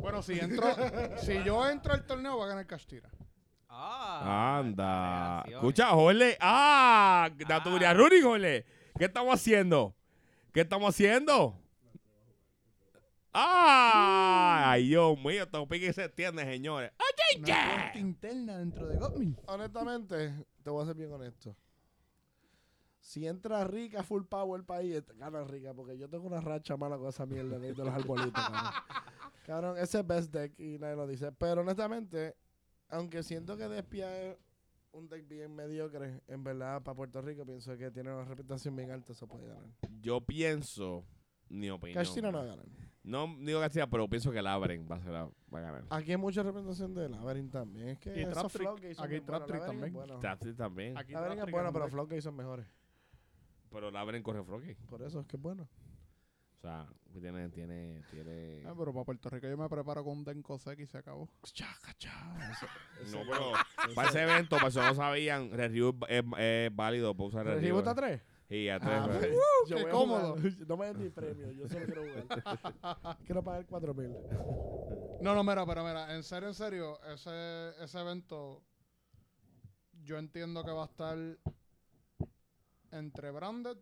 Bueno, si entro, si yo entro al torneo va a ganar Castira. Ah, Anda. Escucha, Jorge. Ah, Ah. Naturia Ruri, Jorge. ¿Qué estamos haciendo? ¿Qué estamos haciendo? Ah, ay, Dios mío, pique se extiende, señores. Una cuenta interna dentro de Godmill. Honestamente, te voy a ser bien honesto. Si entra Rica full power para ahí, gana Rica, porque yo tengo una racha mala con esa mierda de de los arbolitos, cabrón. *laughs* Cabrón, ese es best deck y nadie lo dice. Pero honestamente, aunque siento que Despia es un deck bien mediocre, en verdad, para Puerto Rico, pienso que tiene una reputación bien alta, eso puede ganar. Yo pienso, mi opinión. Castilla no va a ganar. No digo Castilla, pero pienso que Labren va a, ser la- va a ganar. Aquí hay mucha representación de Labyrinth también. Es que Y esos. Flow Aquí buenos. Trick Labyrinth también. es bueno. Traptree también. Aquí Labyrinth es bueno, pero. Flow son mejores. Pero Labren corre Froggy. Por eso es que es bueno. O sea, que tiene, tiene, tiene. Ah, pero para Puerto Rico yo me preparo con un Denko Sek y se acabó. Chaca, chaca. Eso- No, pero para ese evento, para eso no sabían, Review es, es válido para usar ¿Recibo Review. está tres? Y a Ah, tres. pues, pues. yo qué cómodo. *laughs* jugar. No me den ni premio, yo solo quiero jugar. *laughs* quiero pagar cuatro mil. No, no, mira, pero mira, en serio, en serio, ese, ese evento yo entiendo que va a estar entre Branded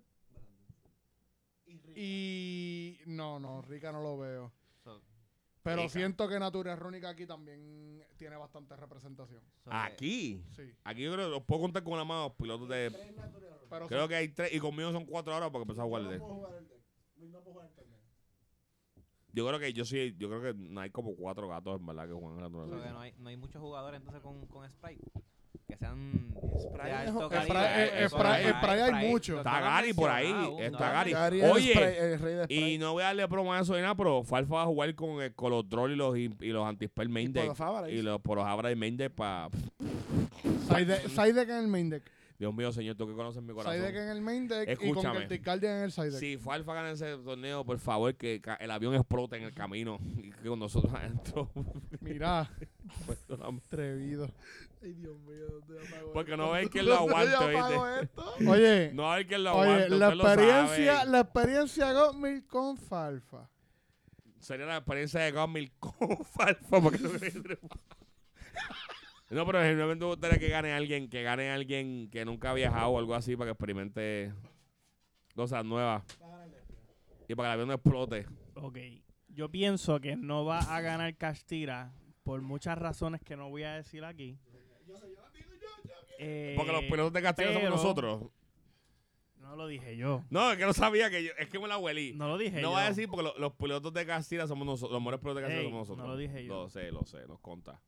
y... No, no, Rica no lo veo. So- Pero Rica. siento que Naturia Rónica aquí también tiene bastante representación. so Aquí. Sí. Aquí yo creo que los puedo contar con una mano los pilotos de. Pero Creo son- que hay tres. Y conmigo son cuatro horas porque empezó a jugar el deck. Yo creo que yo sí. Yo creo que no hay como cuatro gatos en verdad que juegan en la naturaleza. no, hay, no hay muchos jugadores entonces con, con Sprite. Que sean Sprite hay mucho. Está Gary por ahí, está Gary. Oye, spray- el rey de Y spray. no voy a darle promo a eso ni nada, pero Falfa va a jugar con el Colotrol y los, y, y los anti-spell main Y deck. Y dice. los Porojabra de main deck para. Side, side deck en el main deck. Dios mío, señor, tú que conoces mi corazón. Side deck en el main deck y con Escúchame. Celtic Guardian en el side deck. Si Falfa gana ese torneo, por favor, que ca- el avión explote en el camino y que con nosotros adentro. *laughs* Mira, *laughs* Pues, no, atrevido. Ay, Dios mío, ¿dónde apago Porque esto? no ves quién *laughs* lo ¿Dónde aguante, yo esto? Oye, no hay quien lo oye, aguante. la usted lo experiencia, la experiencia Godmill con Falfa. Sería la experiencia de Gamil con Falfa. Porque no, no, pero generalmente me gustaría que gane alguien, que gane alguien que nunca ha viajado o algo así para que experimente cosas nuevas. Y para que el avión no explote. Ok. Yo pienso que no va a ganar Castira por muchas razones que no voy a decir aquí. Eh, Porque los pilotos de Castilla somos nosotros. No lo dije yo. No, es que no sabía que yo, es que me la huelí. No lo dije No yo. voy a decir porque lo- los pilotos de Castilla somos nosotros, los mejores pilotos de Castilla Ey, somos nosotros. no lo dije yo. Lo sé, lo sé, nos conta.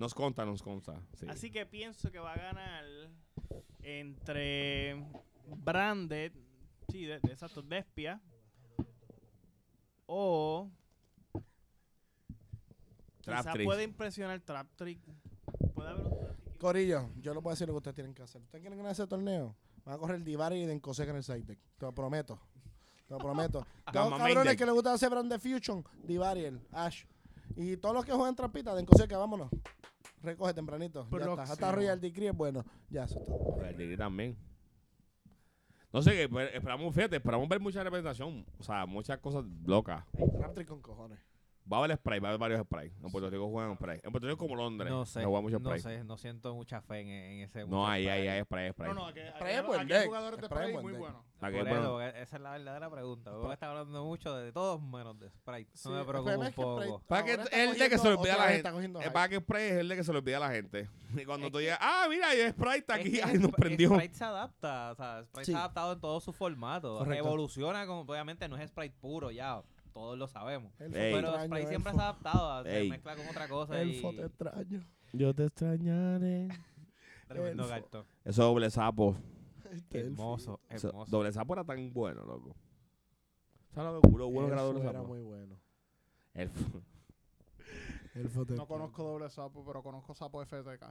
Nos conta, nos conta. Sí. Así que pienso que va a ganar entre Branded, sí, de, de exacto, Despia, o Trap quizá Trick. puede impresionar Trap Trick. Puede haber un Trap Trick. Corillo, yo les voy a decir lo que ustedes tienen que hacer. ¿Ustedes quieren ganar ese torneo? Van a correr Divari y Denkoseca en el side deck. Te lo prometo. Te lo prometo. *laughs* Todos los cabrones que les gusta hacer Brand de Fusion, Divariel, Ash. Y todos los que juegan trampita, Denkoseca, vámonos. Recoge tempranito. Ya está. Hasta. Royal Decree es bueno. Ya, eso es todo. Pues el Tigre también. No sé, que esper- esperamos, fíjate, esperamos ver mucha representación. O sea, muchas cosas locas. Con cojones. Va a haber spray, va a haber varios spray. En Puerto Rico juegan spray. En Puerto Rico como Londres. No sé, se juega mucho no spray. sé, no siento mucha fe en, en ese No, mucho hay, hay, spray. hay spray, spray. No, no, aquí, aquí, Spray es aquí buen hay deck. jugadores de Spray spray buen muy deck. buenos. Aquí, Por bueno, eso, esa es la verdadera pregunta. Vos estás hablando mucho de todos menos de Sprite. Sí, No me el preocupa problema un es que Spray poco. Para que ahora está el de que se le cogiendo- olvida a la gente. cogiendo Eh, hype. que spray es el de que se le olvida a la gente. Y cuando Es tú que- llegas, ah, mira, y Sprite está Es aquí. que Ay, nos prendió. Sprite se adapta, o sea, Sprite Sí. se ha adaptado en todo su formato. Correcto. Evoluciona, como obviamente no es Sprite puro, ya todos lo sabemos. Elfo Ey. Pero extraño, Sprite siempre Elfo. se ha adaptado, se Ey. mezcla con otra cosa Elfo y te extraño. Yo te extrañaré. *laughs* tremendo Elfo. gato. Eso doble sapo. Este Hermoso, hermoso. doble sapo era tan bueno, loco. ¿Sabes lo que bueno que era Elfo doble era sapo? muy bueno. El- Elfo te No extraño. conozco doble sapo, pero conozco sapo FTK.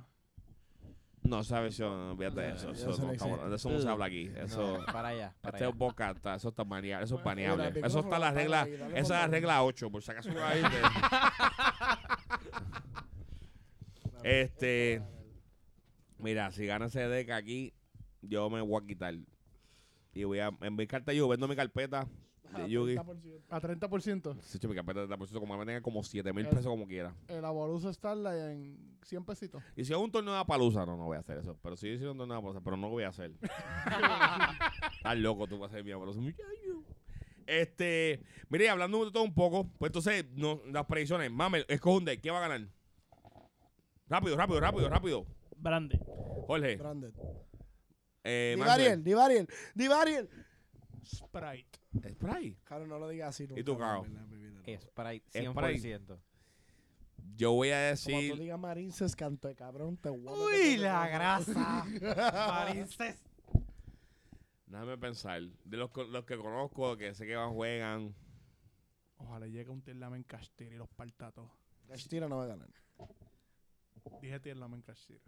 No, esa versión, fíjate de eso. Eso no, estamos- dice. de eso no se habla aquí. Eso, No, para allá, para este allá. boca, está, eso está baneable. Eso es el Eso está la regla, ahí, esa es la regla 8, por si acaso ahí te- *laughs* Este, mira, si gana ese deck aquí, yo me voy a quitar. Y voy a, en mi carta yo vendo mi carpeta de Yugi. A 30%. Sí, mi carpeta de 30%, como me tenga como 7 mil Es- pesos como quiera. El Avolusa Starlight en 100 pesitos. Y si es un torneo de palusa, no, no voy a hacer eso. Pero si es un torneo de palusa, pero no lo voy a hacer. *laughs* Estás loco tú vas a hacer mi muchacho. Este, mire, hablando de todo un poco, pues entonces, no, las predicciones. Mame, escoge un deck. ¿Quién va a ganar? Rápido, rápido, rápido, rápido. Brande. Jorge. Branded. Eh, Divariel, Divariel, Divariel. Sprite. Spray. Claro, no lo digas así. ¿Y tú, nunca, Cao? ¿verdad, mi vida? Sprite, Sprite. 100%. Yo voy a Como tú decir. digas Marinces, canto de cabrón, te voy a meter Uy, la grasa. *laughs* Marinces. Déjame pensar. De los, co- los que conozco, que sé que van, juegan. Ojalá llegue un Tierlamen Castir y los parta todos. Castira no va a ganar. Dije Tierlamen Castir.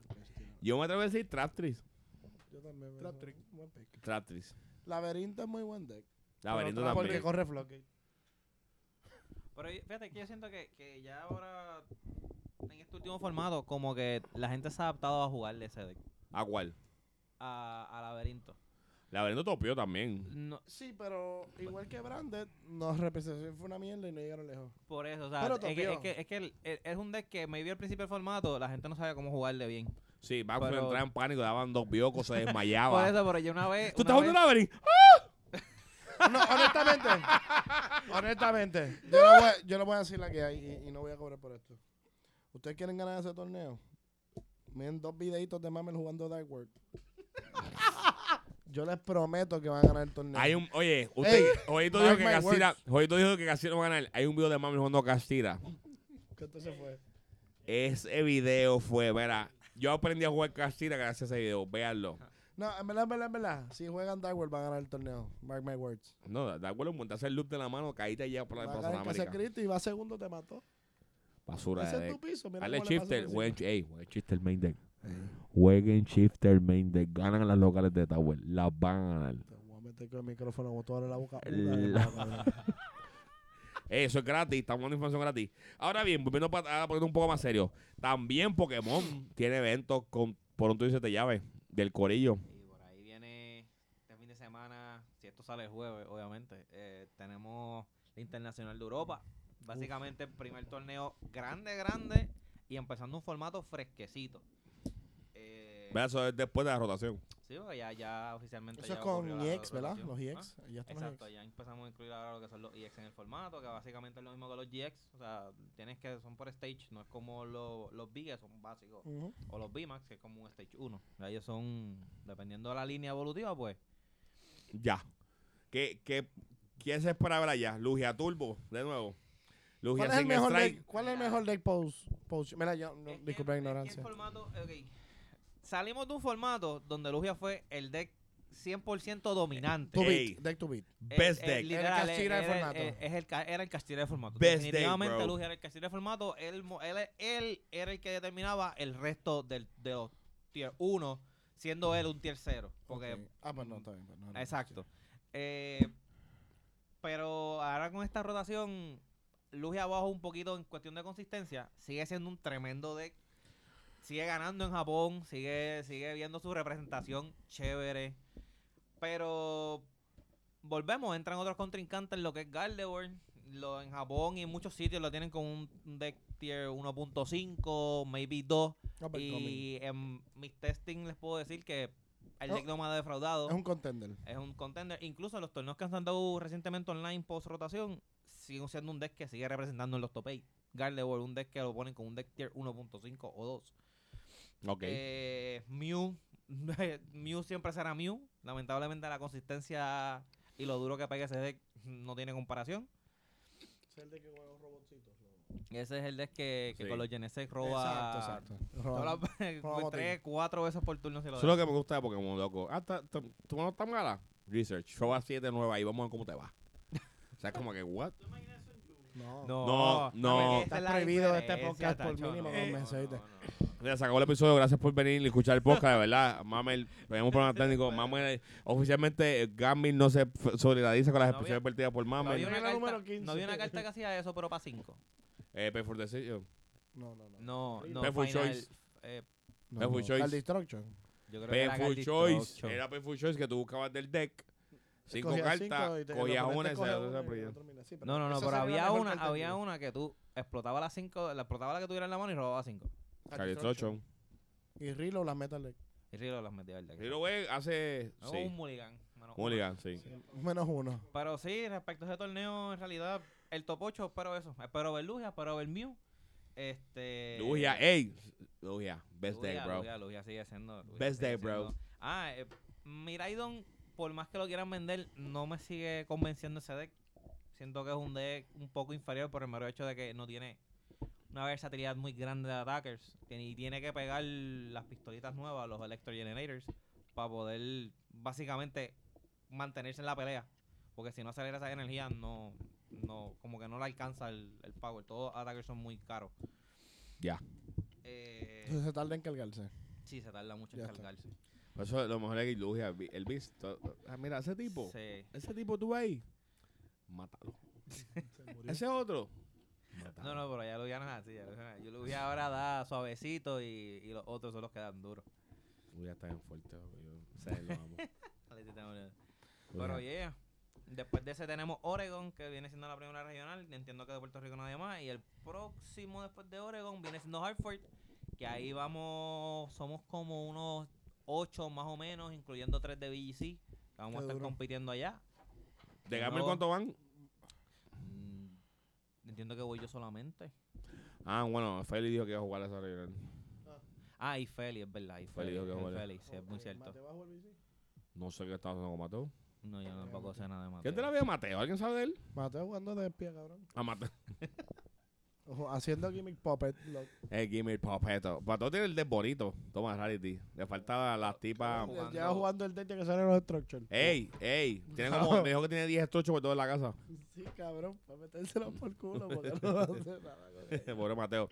Yo me atrevo a decir Traptris. Yo también. Trap me- trick. buen pick. Traptris. Laberinto es muy buen deck. Laberinto Pero Porque también. corre Flockgate. Pero fíjate que yo siento que, que ya ahora, en este último formato, como que la gente se ha adaptado a jugarle ese deck. ¿A cuál? A, a laberinto. Laberinto topió también. No, Sí, pero igual que Branded, no representación fue una mierda y no llegaron lejos. por eso, o sea, Pero es que, topió. es, que, es que el- el- es un deck que maybe al principio del formato la gente no sabía cómo jugarle bien. Sí, Baxter Pero- entraba en pánico, daban dos biocos, se *laughs* Por desmayaba. eso, pero yo una vez. ¿Tú una estás jugando vez- Labyrinth? No, honestamente, honestamente, yo no, voy, yo no voy a decir la que hay y, y no voy a cobrar por esto. ¿Ustedes quieren ganar ese torneo? Miren dos videitos de Mamel jugando Dark World. Yo les prometo que van a ganar el torneo. Hay un, oye, usted, Ey, Jodito mark dijo que Castira. Jodito dijo que Castira no va a ganar. Hay un video de Mami jugando Castira. ¿Qué esto se fue? Ese video fue, verá, yo aprendí a jugar Castira gracias a ese video, véanlo. No, en verdad, en verdad, en verdad. Si juegan World van a ganar el torneo. Mark my words. No, da acuerdo, montarse el loop de la mano, caíste allá por la Va a ganar. Cristo y va segundo, te mató. Basura Ese de es tu deck. piso. Mira Dale shifter, jueguen, ey, jueguen shifter main deck. Jueguen shifter main deck. Ganan las locales de Tower. Las van a ganar. Te voy a meter con el micrófono como tú abres la boca. La- *laughs* Eso es gratis, estamos dando información gratis. Ahora bien, volviendo pa- a poner un poco más serio. También Pokémon tiene eventos con por un tuyo de llave del corillo. Y por ahí viene este fin de semana, si esto sale el jueves, obviamente, eh, tenemos la Internacional de Europa. Básicamente el primer torneo grande, grande y empezando un formato fresquecito. Eh. Eso es después de la rotación. sí, porque ya, ya oficialmente Eso es ya con ocurrió la EX, ¿verdad? Los ¿Ah? EX. Ya están los Exacto, EX. ya empezamos a incluir ahora lo que son los EX en el formato, que básicamente es lo mismo que los GX. O sea, tienes que, son por stage, no es como los, los Big, que son básicos. O los VMAX, que es como un Stage 1. O sea, Ellos son, dependiendo de la línea evolutiva, pues. Ya. ¿Qué, qué, ¿Quién se esperaba allá? Lugia Turbo, de nuevo. Lugia ¿Cuál es el mejor deck? ¿Cuál es el mejor deck post? post? Mira, yo, no, es disculpa la es ignorancia. el formato, ok. Salimos de un formato donde Lugia fue el deck 100% dominante. To Ey. beat, deck to beat. Best deck. literal, El Castilla de era- formato. es el ca- era el Castilla de formato. Best deck, Definitivamente bro. Lugia era el Castilla de formato. Él, mo- él, él era el que determinaba el resto del, de los tier 1, siendo él un tier 0. Porque Ok. Ah, pues no, está bien. pues no, no, Exacto. Eh, pero ahora con esta rotación, Lugia abajo un poquito en cuestión de consistencia. Sigue siendo un tremendo deck. Sigue ganando en Japón. Sigue, sigue viendo su representación chévere. Pero volvemos, entran otros contrincantes en lo que es Gardevoir. Lo, en Japón y en muchos sitios lo tienen con un deck tier 1.5, maybe 2. sí. Uppercoming. Y en mis testing les puedo decir que el deck no me ha defraudado. Es un contender. Es un contender. Incluso los torneos que han dado recientemente online post rotación, siguen siendo un deck que sigue representando en los top 8. Gardevoir, un deck que lo ponen con un deck tier 1.5 o 2. Ok. Eh, Mew, *laughs* Mew siempre será Mew. Lamentablemente la consistencia y lo duro que pega ese deck no tiene comparación. Es el deck que juega. Ese es el deck que, que Sí. con los Genesec roba Exacto, exacto. Roba- roba *laughs* tres, cuatro veces por turno. Si lo Eso es lo que me gusta de Pokémon, loco. Ah, ta- ta- ¿tu mano está mala? Research. Show a 7 nueva y vamos a ver cómo te va. o sea, como que, what? No. No, No, no. Está prohibido este podcast por mínimo no, dos no, meses, no, ¿oíste? no. Mira, se acabó el episodio. Gracias por venir y escuchar el podcast, de verdad. Mamel, tenemos problema *laughs* técnico. Mamel, oficialmente, Gambit no se solidariza con las No expresiones vertidas por No Mamel. había, una Regla número carta, 15. no había una carta que hacía eso, pero para 5. Eh, Pay for Decision. No, no, no. No, no. Final, Choice. eh, no. Choice. Card Destruction. yo creo que era Painful Card Choice. Era Painful Choice que tú buscabas del deck. Cinco cartas, cinco y te- cogías una y se. Sí, No, no, no, pero había una, había una que tú explotaba las cinco, la explotaba la que tuviera en la mano y robaba cinco. Card Destruction. Y Reload las Metal Deck. Y Rilo las metía, ¿verdad? Hero Way hace. No, Sí. un mulligan. menos uno. Mulligan, sí. Menos uno. Pero sí, respecto a ese torneo, en realidad, el top 8 espero eso. Espero ver Lugia, espero ver Mew. Este. Lugia, ey. Lugia, best Lugia, deck, bro. Lugia, Lugia sigue siendo. Lugia Best sigue deck, bro. Ah, eh, Miraidon, por más que lo quieran vender, no me sigue convenciendo ese deck. Siento que es un deck un poco inferior por el mero hecho de que no tiene una versatilidad muy grande de attackers. Y tiene que pegar las pistolitas nuevas, los Electro Generators, para poder básicamente mantenerse en la pelea. Porque si no acelera esa energía, no, no, como que no le alcanza el, el power. Todos los attackers son muy caros. Ya. Eh, Entonces se tarda en cargarse. sí, se tarda mucho Ya en está. cargarse. Por eso lo mejor es que Lugia, el Beast. to- ah, Mira, ese tipo. Sí. Ese tipo tú ahí. Mátalo. *laughs* Ese otro. No, no, pero ya lo no es así. ya Lugia- Yo lo voy ahora da suavecito y, y los otros son los que dan duro. Lugia está bien fuerte. Yo lo amo. *laughs* Pero Lugia. yeah. Después de ese tenemos Oregon, que viene siendo la primera regional. Entiendo que de Puerto Rico nadie más. Y el próximo después de Oregon viene siendo Hartford. Que ahí vamos, somos como unos 8 más o menos, incluyendo 3 de BGC. Que vamos Qué a estar duro. compitiendo allá. ¿De Gamer cuánto van? Mm, entiendo que voy yo solamente. Ah, bueno, Feli dijo que iba a jugar esa regional. Ah, y Feli, es verdad. Y Feli Feli, dijo que el vale. Feli, sí, es muy cierto. ¿Mateo bajo el bici? No sé qué estaba haciendo con Mateo. No, yo tampoco sé nada de Mateo. ¿Quién te la vio Mateo? ¿Alguien sabe de él? Mateo jugando de espía, cabrón. A Mateo. *laughs* Ojo, haciendo gimmick puppet. lo- Eh, Gimme el. Mateo tiene el de bonito. Toma, reality. Le faltaba las tipas. Lleva jugando el deck que salen los structures. Ey, ey. Tiene como. Me dijo que tiene 10 estruchos por toda la casa. Sí, cabrón, para metérselo por culo porque no va a hacer nada con él. *laughs* Pobre Mateo.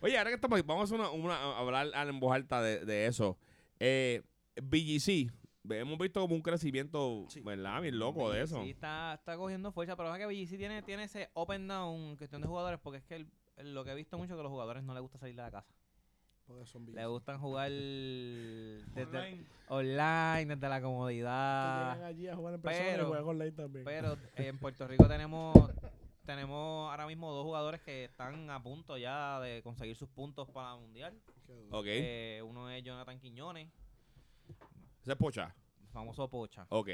Oye, ahora que estamos vamos a hacer una, una- a hablar a- en voz alta de, de eso. Eh, BGC, hemos visto como un crecimiento, ¿verdad? Bien loco de eso. Sí, está, está cogiendo fuerza, pero es que BGC tiene, tiene ese open down en cuestión de jugadores, porque es que el- el- lo que he visto mucho es que a los jugadores no les gusta salir de la casa. Porque son Les billes. gustan jugar *laughs* desde Online. online, desde la Que comodidad. llegan allí a jugar en persona y pero- juegan online también. Pero *laughs* en Puerto Rico tenemos tenemos ahora mismo dos jugadores que están a punto ya de conseguir sus puntos para el Mundial. Ok. Eh, uno es Jonathan Quiñones, ¿Se es pocha? famoso Pocha. Ok.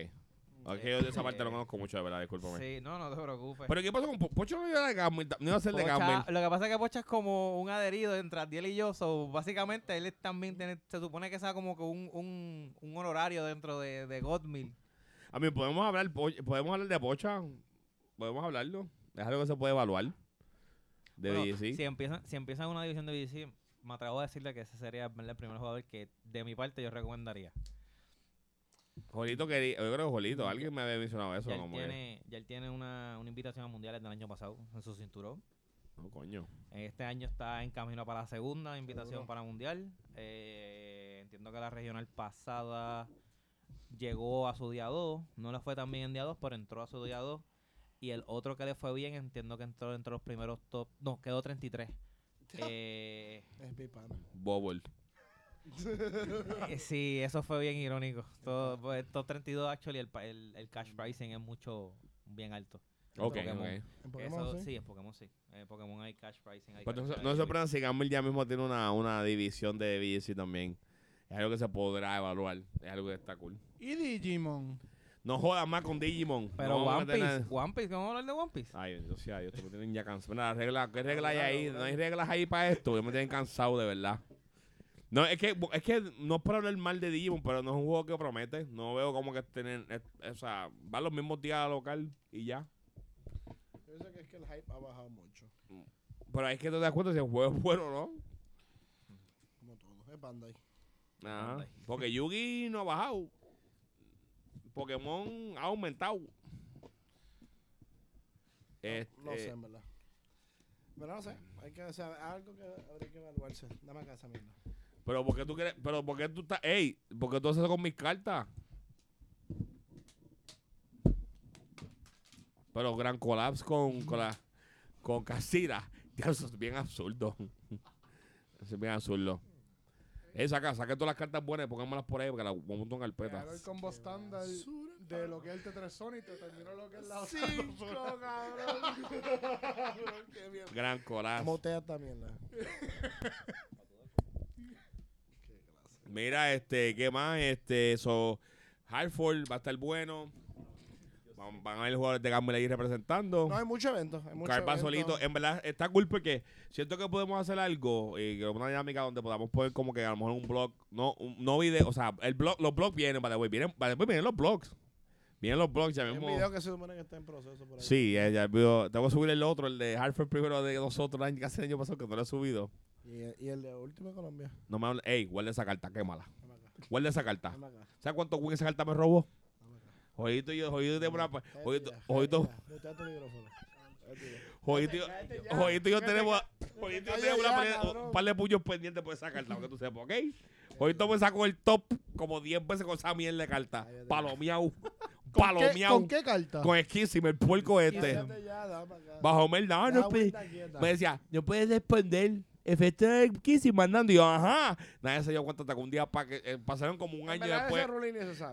Ok, yo de esa parte no conozco mucho, de verdad, discúlpame. Sí, no, no te preocupes. Pero ¿qué pasó con Po- Pocho? No iba, de Gamble, no iba a ser de Pocha- Gamble. lo que pasa es que Pocha es como un adherido entre Adiel y yo. So, básicamente, él es también tiene, se supone que sea como que un, un, un honorario dentro de, de Godmill. A mí, ¿podemos hablar, po- ¿podemos hablar de Pocha? ¿Podemos hablarlo? Es algo que se puede evaluar. De Bueno. Si empiezan, si empiezan una división de BDC, me atrevo a decirle que ese sería ¿verdad? el primer jugador que de mi parte yo recomendaría. Jolito quería, yo creo que Jolito, alguien me había mencionado eso. Ya él como que- tiene, ya él tiene una, una invitación a mundiales del año pasado en su cinturón. No, coño. Este año está en camino para la segunda invitación Seguro. para mundial. Eh, entiendo que la regional pasada llegó a su día 2. No le fue tan bien en día 2, pero entró a su día 2. Y el otro que le fue bien, entiendo que entró entre los primeros top. No, quedó 33. Eh, Es mi pana. Bobble. *laughs* eh, sí, eso fue bien irónico. Todo, pues, top 32, actually, el, el, el cash pricing es mucho, bien alto. Ok, Pokémon. ok. En Pokémon, Eso, sí. sí, en Pokémon sí. En Pokémon hay cash pricing. Hay Pues cash no, se- pricing. no se sorprendan si Gamble ya mismo tiene una, una división de BGC también. Es algo que se podrá evaluar. Es algo que está cool. Y Digimon. No jodas más con Digimon. Pero no One Piece, One Piece, ¿cómo vamos a hablar de One Piece? Ay, Dios me tienen ya cansado. Mira, regla, ¿qué regla hay ahí? No hay reglas ahí para esto. Yo me tienen cansado de verdad. No, es que, es que no es para hablar mal de Digimon, pero no es un juego que promete. No veo como que tienen, es- o sea, van los mismos días a local y ya. Yo sé que es que el hype ha bajado mucho. Pero es que te das cuenta si el juego es bueno o no. Como todo. Es Bandai. Ajá. Bandai. Porque Yugi no ha bajado. Pokémon ha aumentado. Este, No sé, en verdad. Pero no sé. Hay que saber algo que habría que evaluarse. Dame acá esa mierda. Pero ¿por qué tú quieres? Pero ¿por qué tú estás? Ey, ¿por qué tú haces eso con mis cartas? Pero gran collapse con, con la con Casira. Ya, Eso es bien absurdo. *laughs* Eso es bien absurdo. Eh, saca, saca todas las cartas buenas y pónganmelas por ahí porque las monto en Te carpeta. hago el combo estándar de lo que es el T3 Sony y te termino lo que es la otra. Cinco, *laughs* cabrón. Qué bien. Gran coraje. Motea mierda. *laughs* Mira, este, ¿qué más? Este, so, Hartford va a estar bueno. Van, van a haber jugadores de Gamble ahí representando. No, hay muchos eventos. Hay va eventos. solito. En verdad, está cool porque siento que podemos hacer algo, y que una dinámica donde podamos poner como que a lo mejor un blog, no, un- no video, o sea, el blog, los blogs vienen, the way, vienen, the way, vienen los blogs. Vienen los blogs, ya Hay un mismo. video que se supone que está en proceso por ahí. Sí, ya, ya el video. Tengo que subir el otro, el de Hartford primero de nosotros, casi el año pasado, que no lo he subido. Y, y el de Última Colombia. No me hablen, ey, guarda esa carta, quémala. Guarda esa carta. ¿Sabes cuánto win esa carta me robó? Jodito yo, jodito de una, jodito, jodito, yo- tenemos, jodito yo un par de puños pendientes por esa carta, para que tú sepas, ¿ok? Jodito me sacó el top como 10 veces con esa mierda de carta. Palomiao. ¿Con qué, *laughs* Palomiao. ¿Con qué carta? Con esquísimo, el puerco este. Bajo Mel, no, me decía, no puedes responder. Efecto de esquísimo mandando. Y yo, ajá. Nadie se dio cuenta hasta que un día pa que, eh, pasaron como un año después.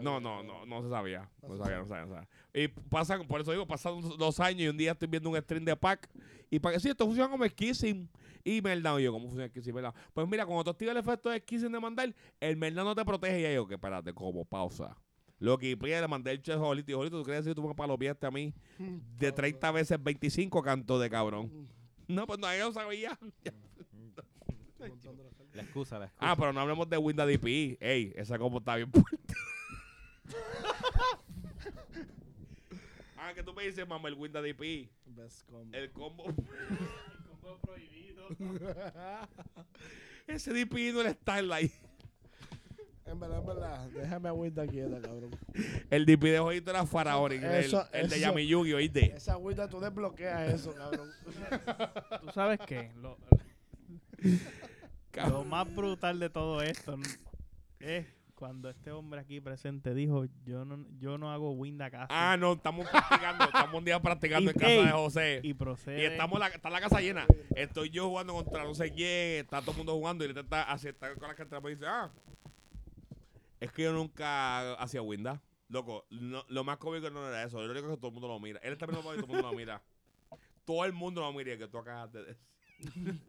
No, no, no, no se sabía. No se sabía, no sabía, no sabía. Y pasan, por eso digo, pasan dos- años y un día estoy viendo un stream de pack. Y para que sí, esto funciona como skissing. Y Meltdown, y yo, ¿cómo funciona skissing, verdad? Pues mira, cuando tú activas el efecto de skissing de mandar, el Meltdown no te protege. Y yo, que espérate, como pausa. Lo que le mandé el che Jolito. Y Jolito, ¿tú decir que tú me palopiaste a mí de 30 veces 25 cantos de cabrón? No, pues no, yo sabía. La excusa, la excusa. Ah, pero no hablemos de Windows DP. Ey, esa combo está bien fuerte. *laughs* ah, que tú me dices, mamá, el Windows DP. Best combo. El combo. *laughs* Combo prohibido. *laughs* Ese DP no el Starlight. En verdad, en verdad. Déjame a Winda quieta, cabrón. El DP de Jojito era faraónico. El, Eso- el de Yami Yugi, ¿oíste? Esa Winda, tú desbloqueas eso, cabrón. ¿Tú sabes qué? Lo, lo más brutal de todo esto es cuando este hombre aquí presente dijo, yo no, yo no hago winda casi. Ah, no, estamos practicando. estamos un día practicando en Y- casa ey, de José. y Y procede. estamos la, está la casa llena. Estoy yo jugando contra no sé quién, está todo el mundo jugando y le está así, está con la cartera y dice, ah, es que yo nunca hacía Winda. Loco, no- lo más cómico no era eso, lo único que todo el mundo lo mira. Él está mirando y todo el mundo lo mira. *laughs* Todo el mundo lo mira y que tú acabas de decir.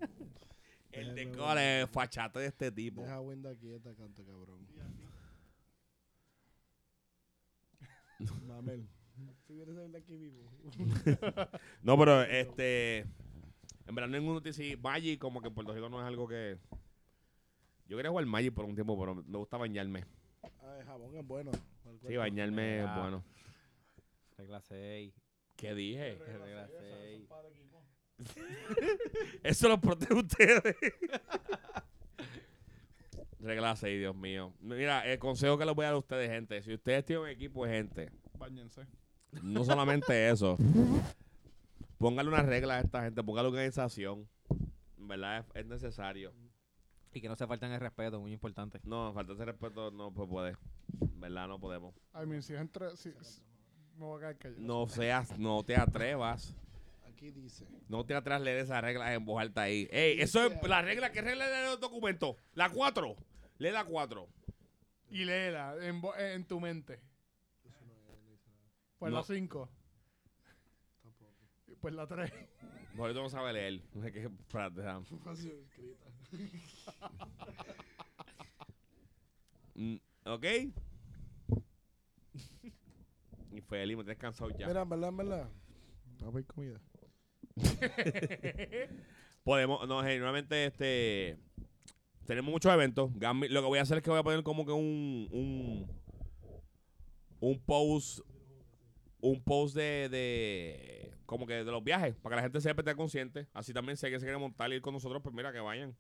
El ver. es fachate de este tipo. Deja a Winda quieta, canto, cabrón. *laughs* Mamel. Si quieres salir de aquí vivo. *laughs* No, pero este. En verdad, ningún noticia. Magic, como que en Puerto Rico no es algo que. Yo quería jugar Magic por un tiempo, pero me gusta bañarme. Ah, el jabón es bueno. Sí, bañarme es Ah. bueno. Regla 6. ¿Qué dije? Regla 6. *laughs* Eso lo protege ustedes. *laughs* Regla 6, Dios mío. Mira, el consejo que les voy a dar a ustedes, gente. Si ustedes tienen un equipo de gente, Báñense. no solamente eso. Póngale una regla a esta gente, póngale organización. En ¿Verdad? Es, es necesario. Y que no se falten el respeto, muy importante. No, falta ese respeto no pues puede. En ¿Verdad? No podemos. I mean, si es entre... Si, si- me voy a caer callado. No seas, no te atrevas. Aquí dice. No te atrevas a leer esas reglas en voz alta ahí. Ey, eso es la regla. ¿Qué regla de los documentos? La 4. Lee la 4. Y léela en, vo- en tu mente. Pues No. la 5. Pues la 3. Ahorita no sabe leer. No sé qué. Espérate, déjame. *laughs* Mm, ¿Ok? Y Feli, me tienes cansado ya. Mira, en verdad, en verdad. Vamos a pedir comida. *laughs* Podemos, no, generalmente este. Tenemos muchos eventos. Lo que voy a hacer es que voy a poner como que un. Un, un post. Un post de, de. Como que de los viajes. Para que la gente sepa estar consciente. Así también sé que se quiere montar y ir con nosotros. Pues mira, que vayan.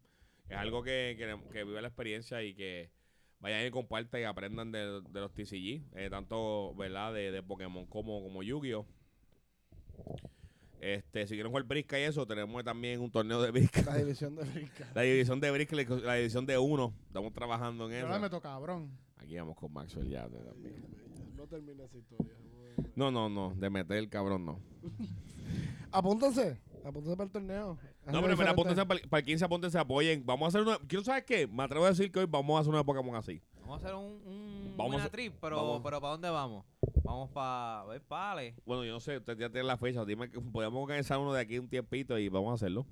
Es algo que, que, que viva la experiencia y que vayan y compartan y aprendan de, de los TCG. eh, tanto, ¿verdad? De, de Pokémon como, como Yu-Gi-Oh! Este, si quieren jugar brisca y eso, tenemos también un torneo de brisca. La división de Rica. *laughs* La división de brisca la, división de uno. Estamos trabajando en Yo la eso. meto cabrón. Aquí vamos con Maxwell ya. de- también. No termina esa historia. No, no, no. De meter el cabrón no. *laughs* Apúntense. Apúntense para el torneo. No, pero mira, apúntense para, para el 15, apúntense, apoyen. Vamos a hacer una. Quiero saber qué. Me atrevo a decir que hoy vamos a hacer una Pokémon así. Vamos a hacer un, un Vamos buena a- trip, pero, vamos. pero ¿para dónde vamos? Vamos para ver Pale. Bueno, yo no sé, usted ya tiene la fecha. Dime que podemos organizar uno de aquí un tiempito y vamos a hacerlo.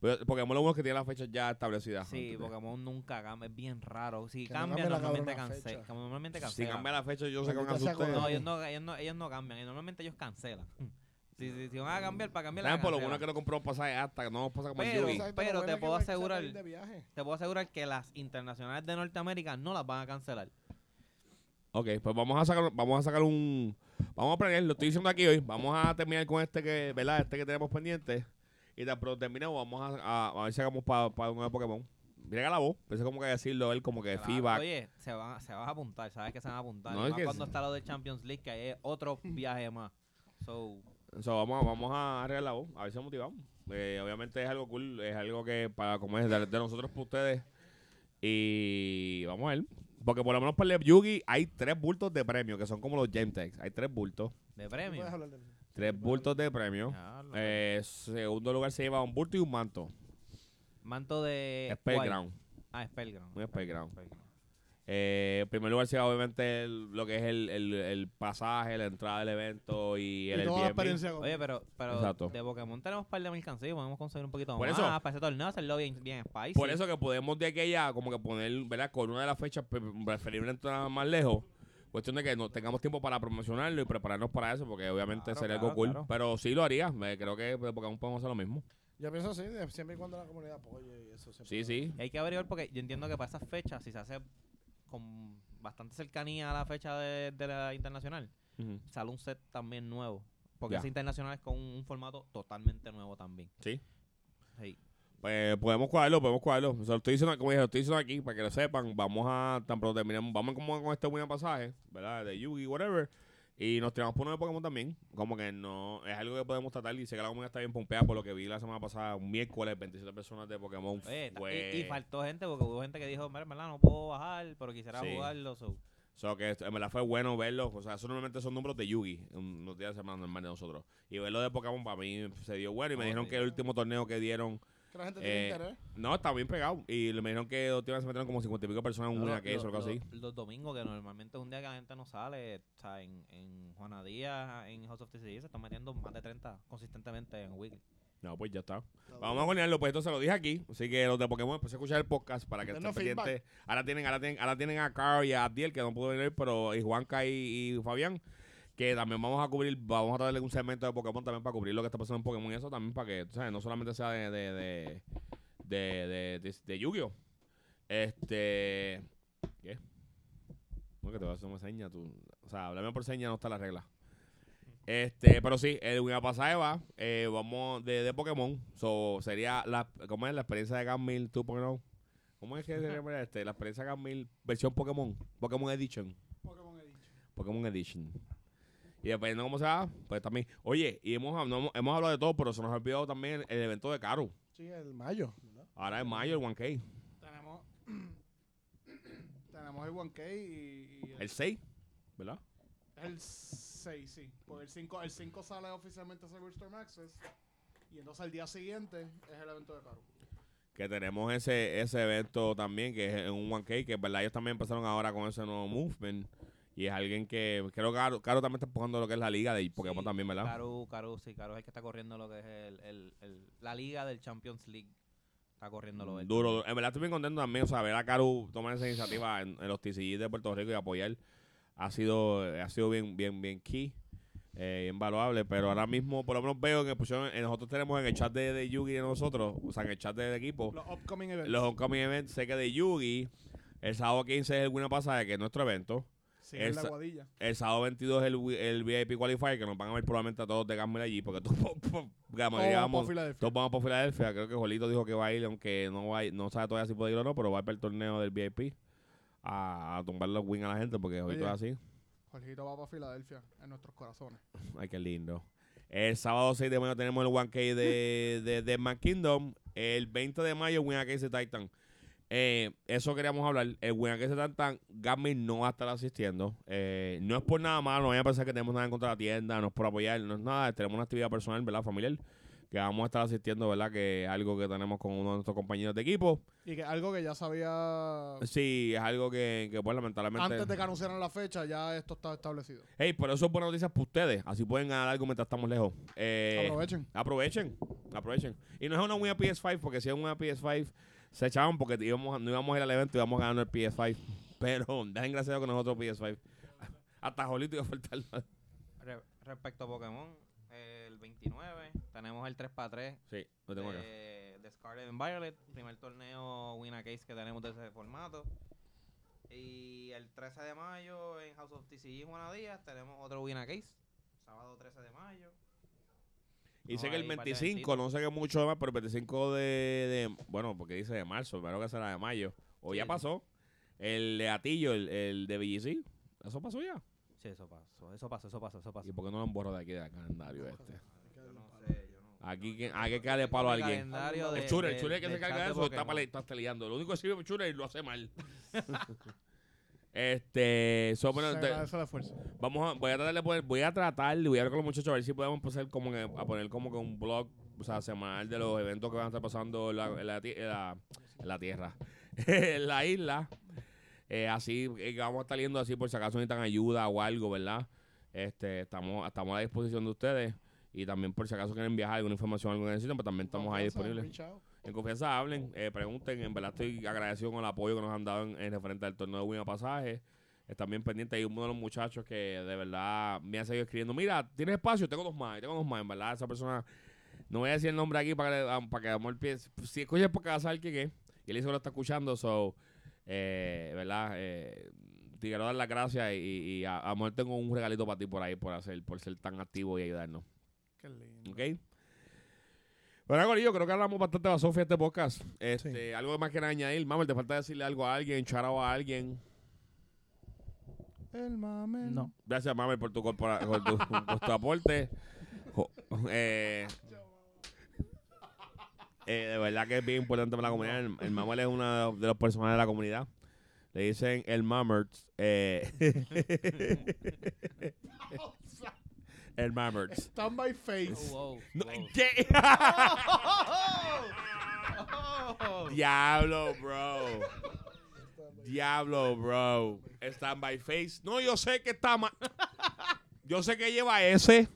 Pero Pokémon lo bueno es que tiene las fechas ya establecidas. Sí, de- Pokémon nunca cambia, es bien raro. Si Que no cambia, la normalmente cancela. fecha. Si cambia la fecha, yo sé que van a ustedes. No, ellos no, ellos no, ellos no cambian. y Normalmente ellos cancelan. *laughs* Si, si, si van a cambiar, para cambiar, la por lo bueno es que no compramos pasajes hasta que no nos pasa como el Pero- Yugi. pero te puedo asegurar-. Te puedo asegurar que las internacionales de Norteamérica no las van a cancelar. Ok, pues vamos a sacar, vamos a sacar un, vamos a planear, lo estoy diciendo aquí hoy, vamos a terminar con este que, ¿verdad? Este que tenemos pendiente y tan pronto terminemos, vamos a, a, a ver si sacamos para un nuevo Pokémon. Mira la voz, pensé como que decirlo él como que Claro, feedback. Oye, se van, se van a apuntar, sabes que se van a apuntar. No, es que cuando está lo de Champions League, que hay otro *laughs* viaje más. So, So, vamos, a- vamos a arreglar la voz, a ver si motivamos. Eh, obviamente es algo cool, es algo que para como es de, de nosotros para ustedes. Y vamos a ver. Porque por lo menos para el Yugi hay tres bultos de premio, que son como los Gemtex. Hay tres bultos. de premio. Tres bultos de premio. Eh, segundo lugar se lleva un bulto y un manto. Manto de. Spellground. Ah, Spellground. Un Spellground. Spellground. Eh, en primer lugar lleva obviamente el- lo que es el, el, el pasaje, la entrada del evento y el y toda la experiencia con Oye, pero, pero Exacto. de Pokémon tenemos un par de mercancías, podemos conseguir un poquito Por más eso- para ese torneo, hacerlo bien, bien spicy. Por eso que podemos de aquella como que poner, ¿verdad? Con una de las fechas pre- preferiblemente nada más lejos. Cuestión de que no tengamos tiempo para promocionarlo y prepararnos para eso, porque obviamente Claro, sería claro, algo cool. claro. Pero sí lo haría. Me- creo que de Pokémon podemos hacer lo mismo. Yo pienso así, siempre y cuando la comunidad apoye y eso. Sí, sí. Y hay que averiguar porque yo entiendo que para esas fechas, si se hace con bastante cercanía a la fecha de, de la internacional, Ujú. sale un set también nuevo. Porque esa internacional es con un, un formato totalmente nuevo también. Sí. Sí. Pues podemos cuadrarlo, podemos cuadrarlo. O sea, lo estoy diciendo, como dije, lo estoy diciendo aquí para que lo sepan. Vamos a, tan pronto terminemos, vamos como con este buen pasaje, ¿verdad? De Yugi, whatever. Y nos tiramos por uno de Pokémon también. Como que no, es algo que podemos tratar y sé que la comunidad está bien pompeada por lo que vi la semana pasada, un miércoles, 27 personas de Pokémon. Oye, fue- y, y faltó gente porque hubo gente que dijo, "Mira, en verdad no puedo bajar, pero quisiera Sí. jugarlo. so". So que en verdad fue bueno verlo. O sea, eso normalmente son números de Yugi, unos días de semana normal de nosotros. Y verlo de Pokémon para mí se dio bueno. Y me dijeron sí. que el último torneo que dieron, Que la gente tiene Eh, interés. no, está bien pegado. Y me dijeron que última vez se metieron como 50 y pico personas en una que eso algo así. lo- Los domingos, que normalmente es un día que la gente no sale, o sea, en, en Juana Díaz, en House of TCG, se están metiendo más de 30 consistentemente en Weekly. No, pues ya está. Vamos a ponerlo, pues esto se lo dije aquí. Así que los de Pokémon, empecé a escuchar el podcast para que estén pendientes. Ahora tienen, ahora tienen, ahora tienen a Carl y a Abdiel, que no pudo venir, pero y Juanca y, y Fabián, que también vamos a cubrir, vamos a darle un segmento de Pokémon también para cubrir lo que está pasando en Pokémon y eso también para que, ¿sabes? No solamente sea de, de, de, de, de, de, Yu-Gi-Oh! Este. ¿Qué? No, que te voy a hacer una seña. Tú, o sea, háblame por seña, no está la regla. Este, pero sí, el una pasada va, eh, vamos de, de Pokémon. So, sería la, ¿cómo es? La experiencia de Gamil 2.0. ¿Cómo es que se llama este? La experiencia de Gamil versión Pokémon. Pokémon Edition. Pokémon Edition. Pokémon Edition. Y dependiendo de cómo se va, pues también. Oye, y hemos, no hemos, hemos hablado de todo, pero se nos ha olvidado también el evento de Caro. Sí, el mayo. ¿verdad? Ahora es mayo, el 1K. Tenemos, *clears throat* tenemos el 1K y, y el, El 6, ¿verdad? el 6, sí. Porque el 5, el 5 sale oficialmente Cyberstorm Access. Y entonces el día siguiente es el evento de Caro. Que tenemos ese, ese evento también, que es en un 1K, que verdad ellos también empezaron ahora con ese nuevo movement. Y es alguien que creo que Caro, Caro también está empujando lo que es la liga de Pokémon Sí, también, ¿verdad? Caru, Caru, sí, Caru es el que está corriendo lo que es el, el, el- la liga del Champions League. Está corriendo lo del Duro, duro. En verdad estoy bien contento también, o sea, ver a Caru tomar esa iniciativa en, en los TCG de Puerto Rico y apoyar ha sido, ha sido bien, bien, bien key, eh, bien valuable, pero ahora mismo por lo menos veo que pusieron, en- nosotros tenemos en el chat de, de Yugi de nosotros, o sea, en el chat del equipo, Los upcoming events. los homecoming events, sé que de Yugi, el sábado 15 es el Buena Pasada, que es nuestro evento, La Guadilla. el sábado 22 es el, el VIP Qualifier, que nos van a ver probablemente a todos de Gamble allí, porque todos, la mayoría Todos vamos- por Filadelfia. todos vamos por Filadelfia. Creo que Jolito dijo que va a ir, aunque no va a ir- no sabe todavía si puede ir o no, pero va para el torneo del VIP a, a tumbar los wins a la gente, porque Jolito es así. Jorgito va para Filadelfia en nuestros corazones. Ay, qué lindo. El sábado 6 de mayo tenemos el 1K de, de, de Man Kingdom. El 20 de mayo, Win Against Titan. Eh, eso queríamos hablar. El Win Against the Titan, Gaming no va a estar asistiendo. Eh, no es por nada malo, no voy a pensar que tenemos nada en contra de la tienda, no es por apoyar, no es nada. Tenemos una actividad personal, ¿verdad? Familiar. que vamos a estar asistiendo, ¿verdad? Que es algo que tenemos con uno de nuestros compañeros de equipo. Y que algo que ya sabía Sí, es algo que, que pues lamentablemente... antes de que anunciaran la fecha, ya esto está establecido. Hey, por eso es buena noticia para ustedes. Así pueden ganar algo mientras estamos lejos. Eh, Aprovechen. Aprovechen, aprovechen. Y no es una win PS5, porque si es una PS5, se echaban porque íbamos, no íbamos a ir al evento y íbamos ganando el PS5. Pero dejen gracias que nosotros PS5. Hasta Jolito iba a faltar. Re- respecto a Pokémon, eh, el 29 tenemos el 3x3 Sí, lo tengo de, de Scarlet and Violet, primer torneo Win a Case que tenemos de ese formato. Y el 13 de mayo en House of TCG Juana Díaz tenemos otro Win a Case, sábado 13 de mayo. Y No, sé que el hay par de 25, eventitos. no sé qué mucho más, pero el 25 de, de- Bueno, porque dice de marzo, espero que será de mayo. O ya pasó. El de Atillo, el, el de BGC. Eso pasó ya. Sí, eso pasó, eso pasó, eso pasó, eso pasó. ¿Y por qué no lo han borrado de aquí del calendario este? Yo no sé, yo no. Aquí que- hay que caerle palo a El alguien. de- El Chure, el de- Chure es que se carga de eso, está, está peleando. Lo único que sirve Chure y lo hace mal. *laughs* este, so, bueno, Se te- agradece el esfuerzo. vamos a, voy a tratar de poner, voy a tratar, voy a hablar con los muchachos a ver si podemos empezar como que, a poner como que un blog, o sea, semanal de los eventos que van a estar pasando en la, en la, ti- en la- en la tierra, *laughs* en la isla. Eh, así, eh, vamos a estar yendo así por si acaso necesitan ayuda o algo, ¿verdad? Este, estamos, estamos a la disposición de ustedes. Y también por si acaso quieren viajar, alguna información, algo que necesiten, pues también estamos ahí disponibles. En confianza hablen, eh, pregunten. En verdad estoy agradecido con el apoyo que nos han dado en, en referente al torneo de Win a Pasaje. Están bien pendientes. Hay uno de los muchachos que de verdad me ha seguido escribiendo. Mira, ¿tienes espacio? Tengo dos más. Tengo dos más. En verdad, esa persona... No voy a decir el nombre aquí para que, para que Amor piense. Si escuchas porque va a saber quién es. Y él dice que lo está escuchando. So, eh, ¿verdad? Eh, te quiero dar las gracias y, y a Amor tengo un regalito para ti por ahí por hacer, por ser tan activo y ayudarnos. Qué lindo. ¿Ok? Bueno, Corillo, creo que hablamos bastante de Sofía este podcast. Este, Algo más que añadir. Mamel, ¿te falta decirle algo a alguien, charao a alguien? El mame. No. Gracias, Mamel, por tu, corpora- por tu, *laughs* por tu aporte. Jo- eh, eh, de verdad que es bien importante para la comunidad. El, el Mamel es uno de los personajes de la comunidad. Le dicen el Mamerts. Eh, *laughs* *laughs* el Mamerts. Stand by face. Oh, wow, No, wow. ¿qué? Oh. Diablo, bro. Diablo, bro. Stand by face. No, yo sé que está mal. *laughs* Yo sé que lleva ese.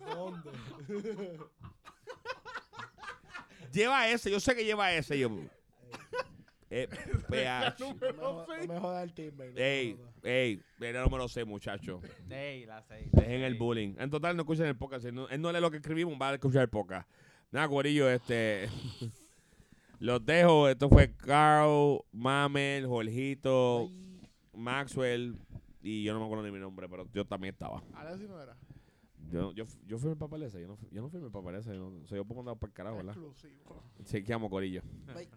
¿Dónde? Lleva ese. Yo sé que lleva ese. Yo, eh, *laughs* *laughs* PH. No me, no me jodas el teammate. no me Ey, jodas. ey. Me lo sé, muchacho. Ey, la seis. Dejen el bullying. En total, no escuchen el podcast. Él no, él no lee lo que escribimos, va a escuchar el podcast. Nada, Guarillo, este. *laughs* los dejo. Esto fue Carl, Mamel, Jorgito, Maxwell. Y yo no me acuerdo ni mi nombre, pero yo también estaba. Alexi no era. Yo, yo, yo fui el papel ese. Yo no, fui- yo no fui el papel ese. Yo, no- o sea, yo puedo mandar para el carajo, ¿verdad? Exclusivo. Sí, que amo, Corillo. Bye.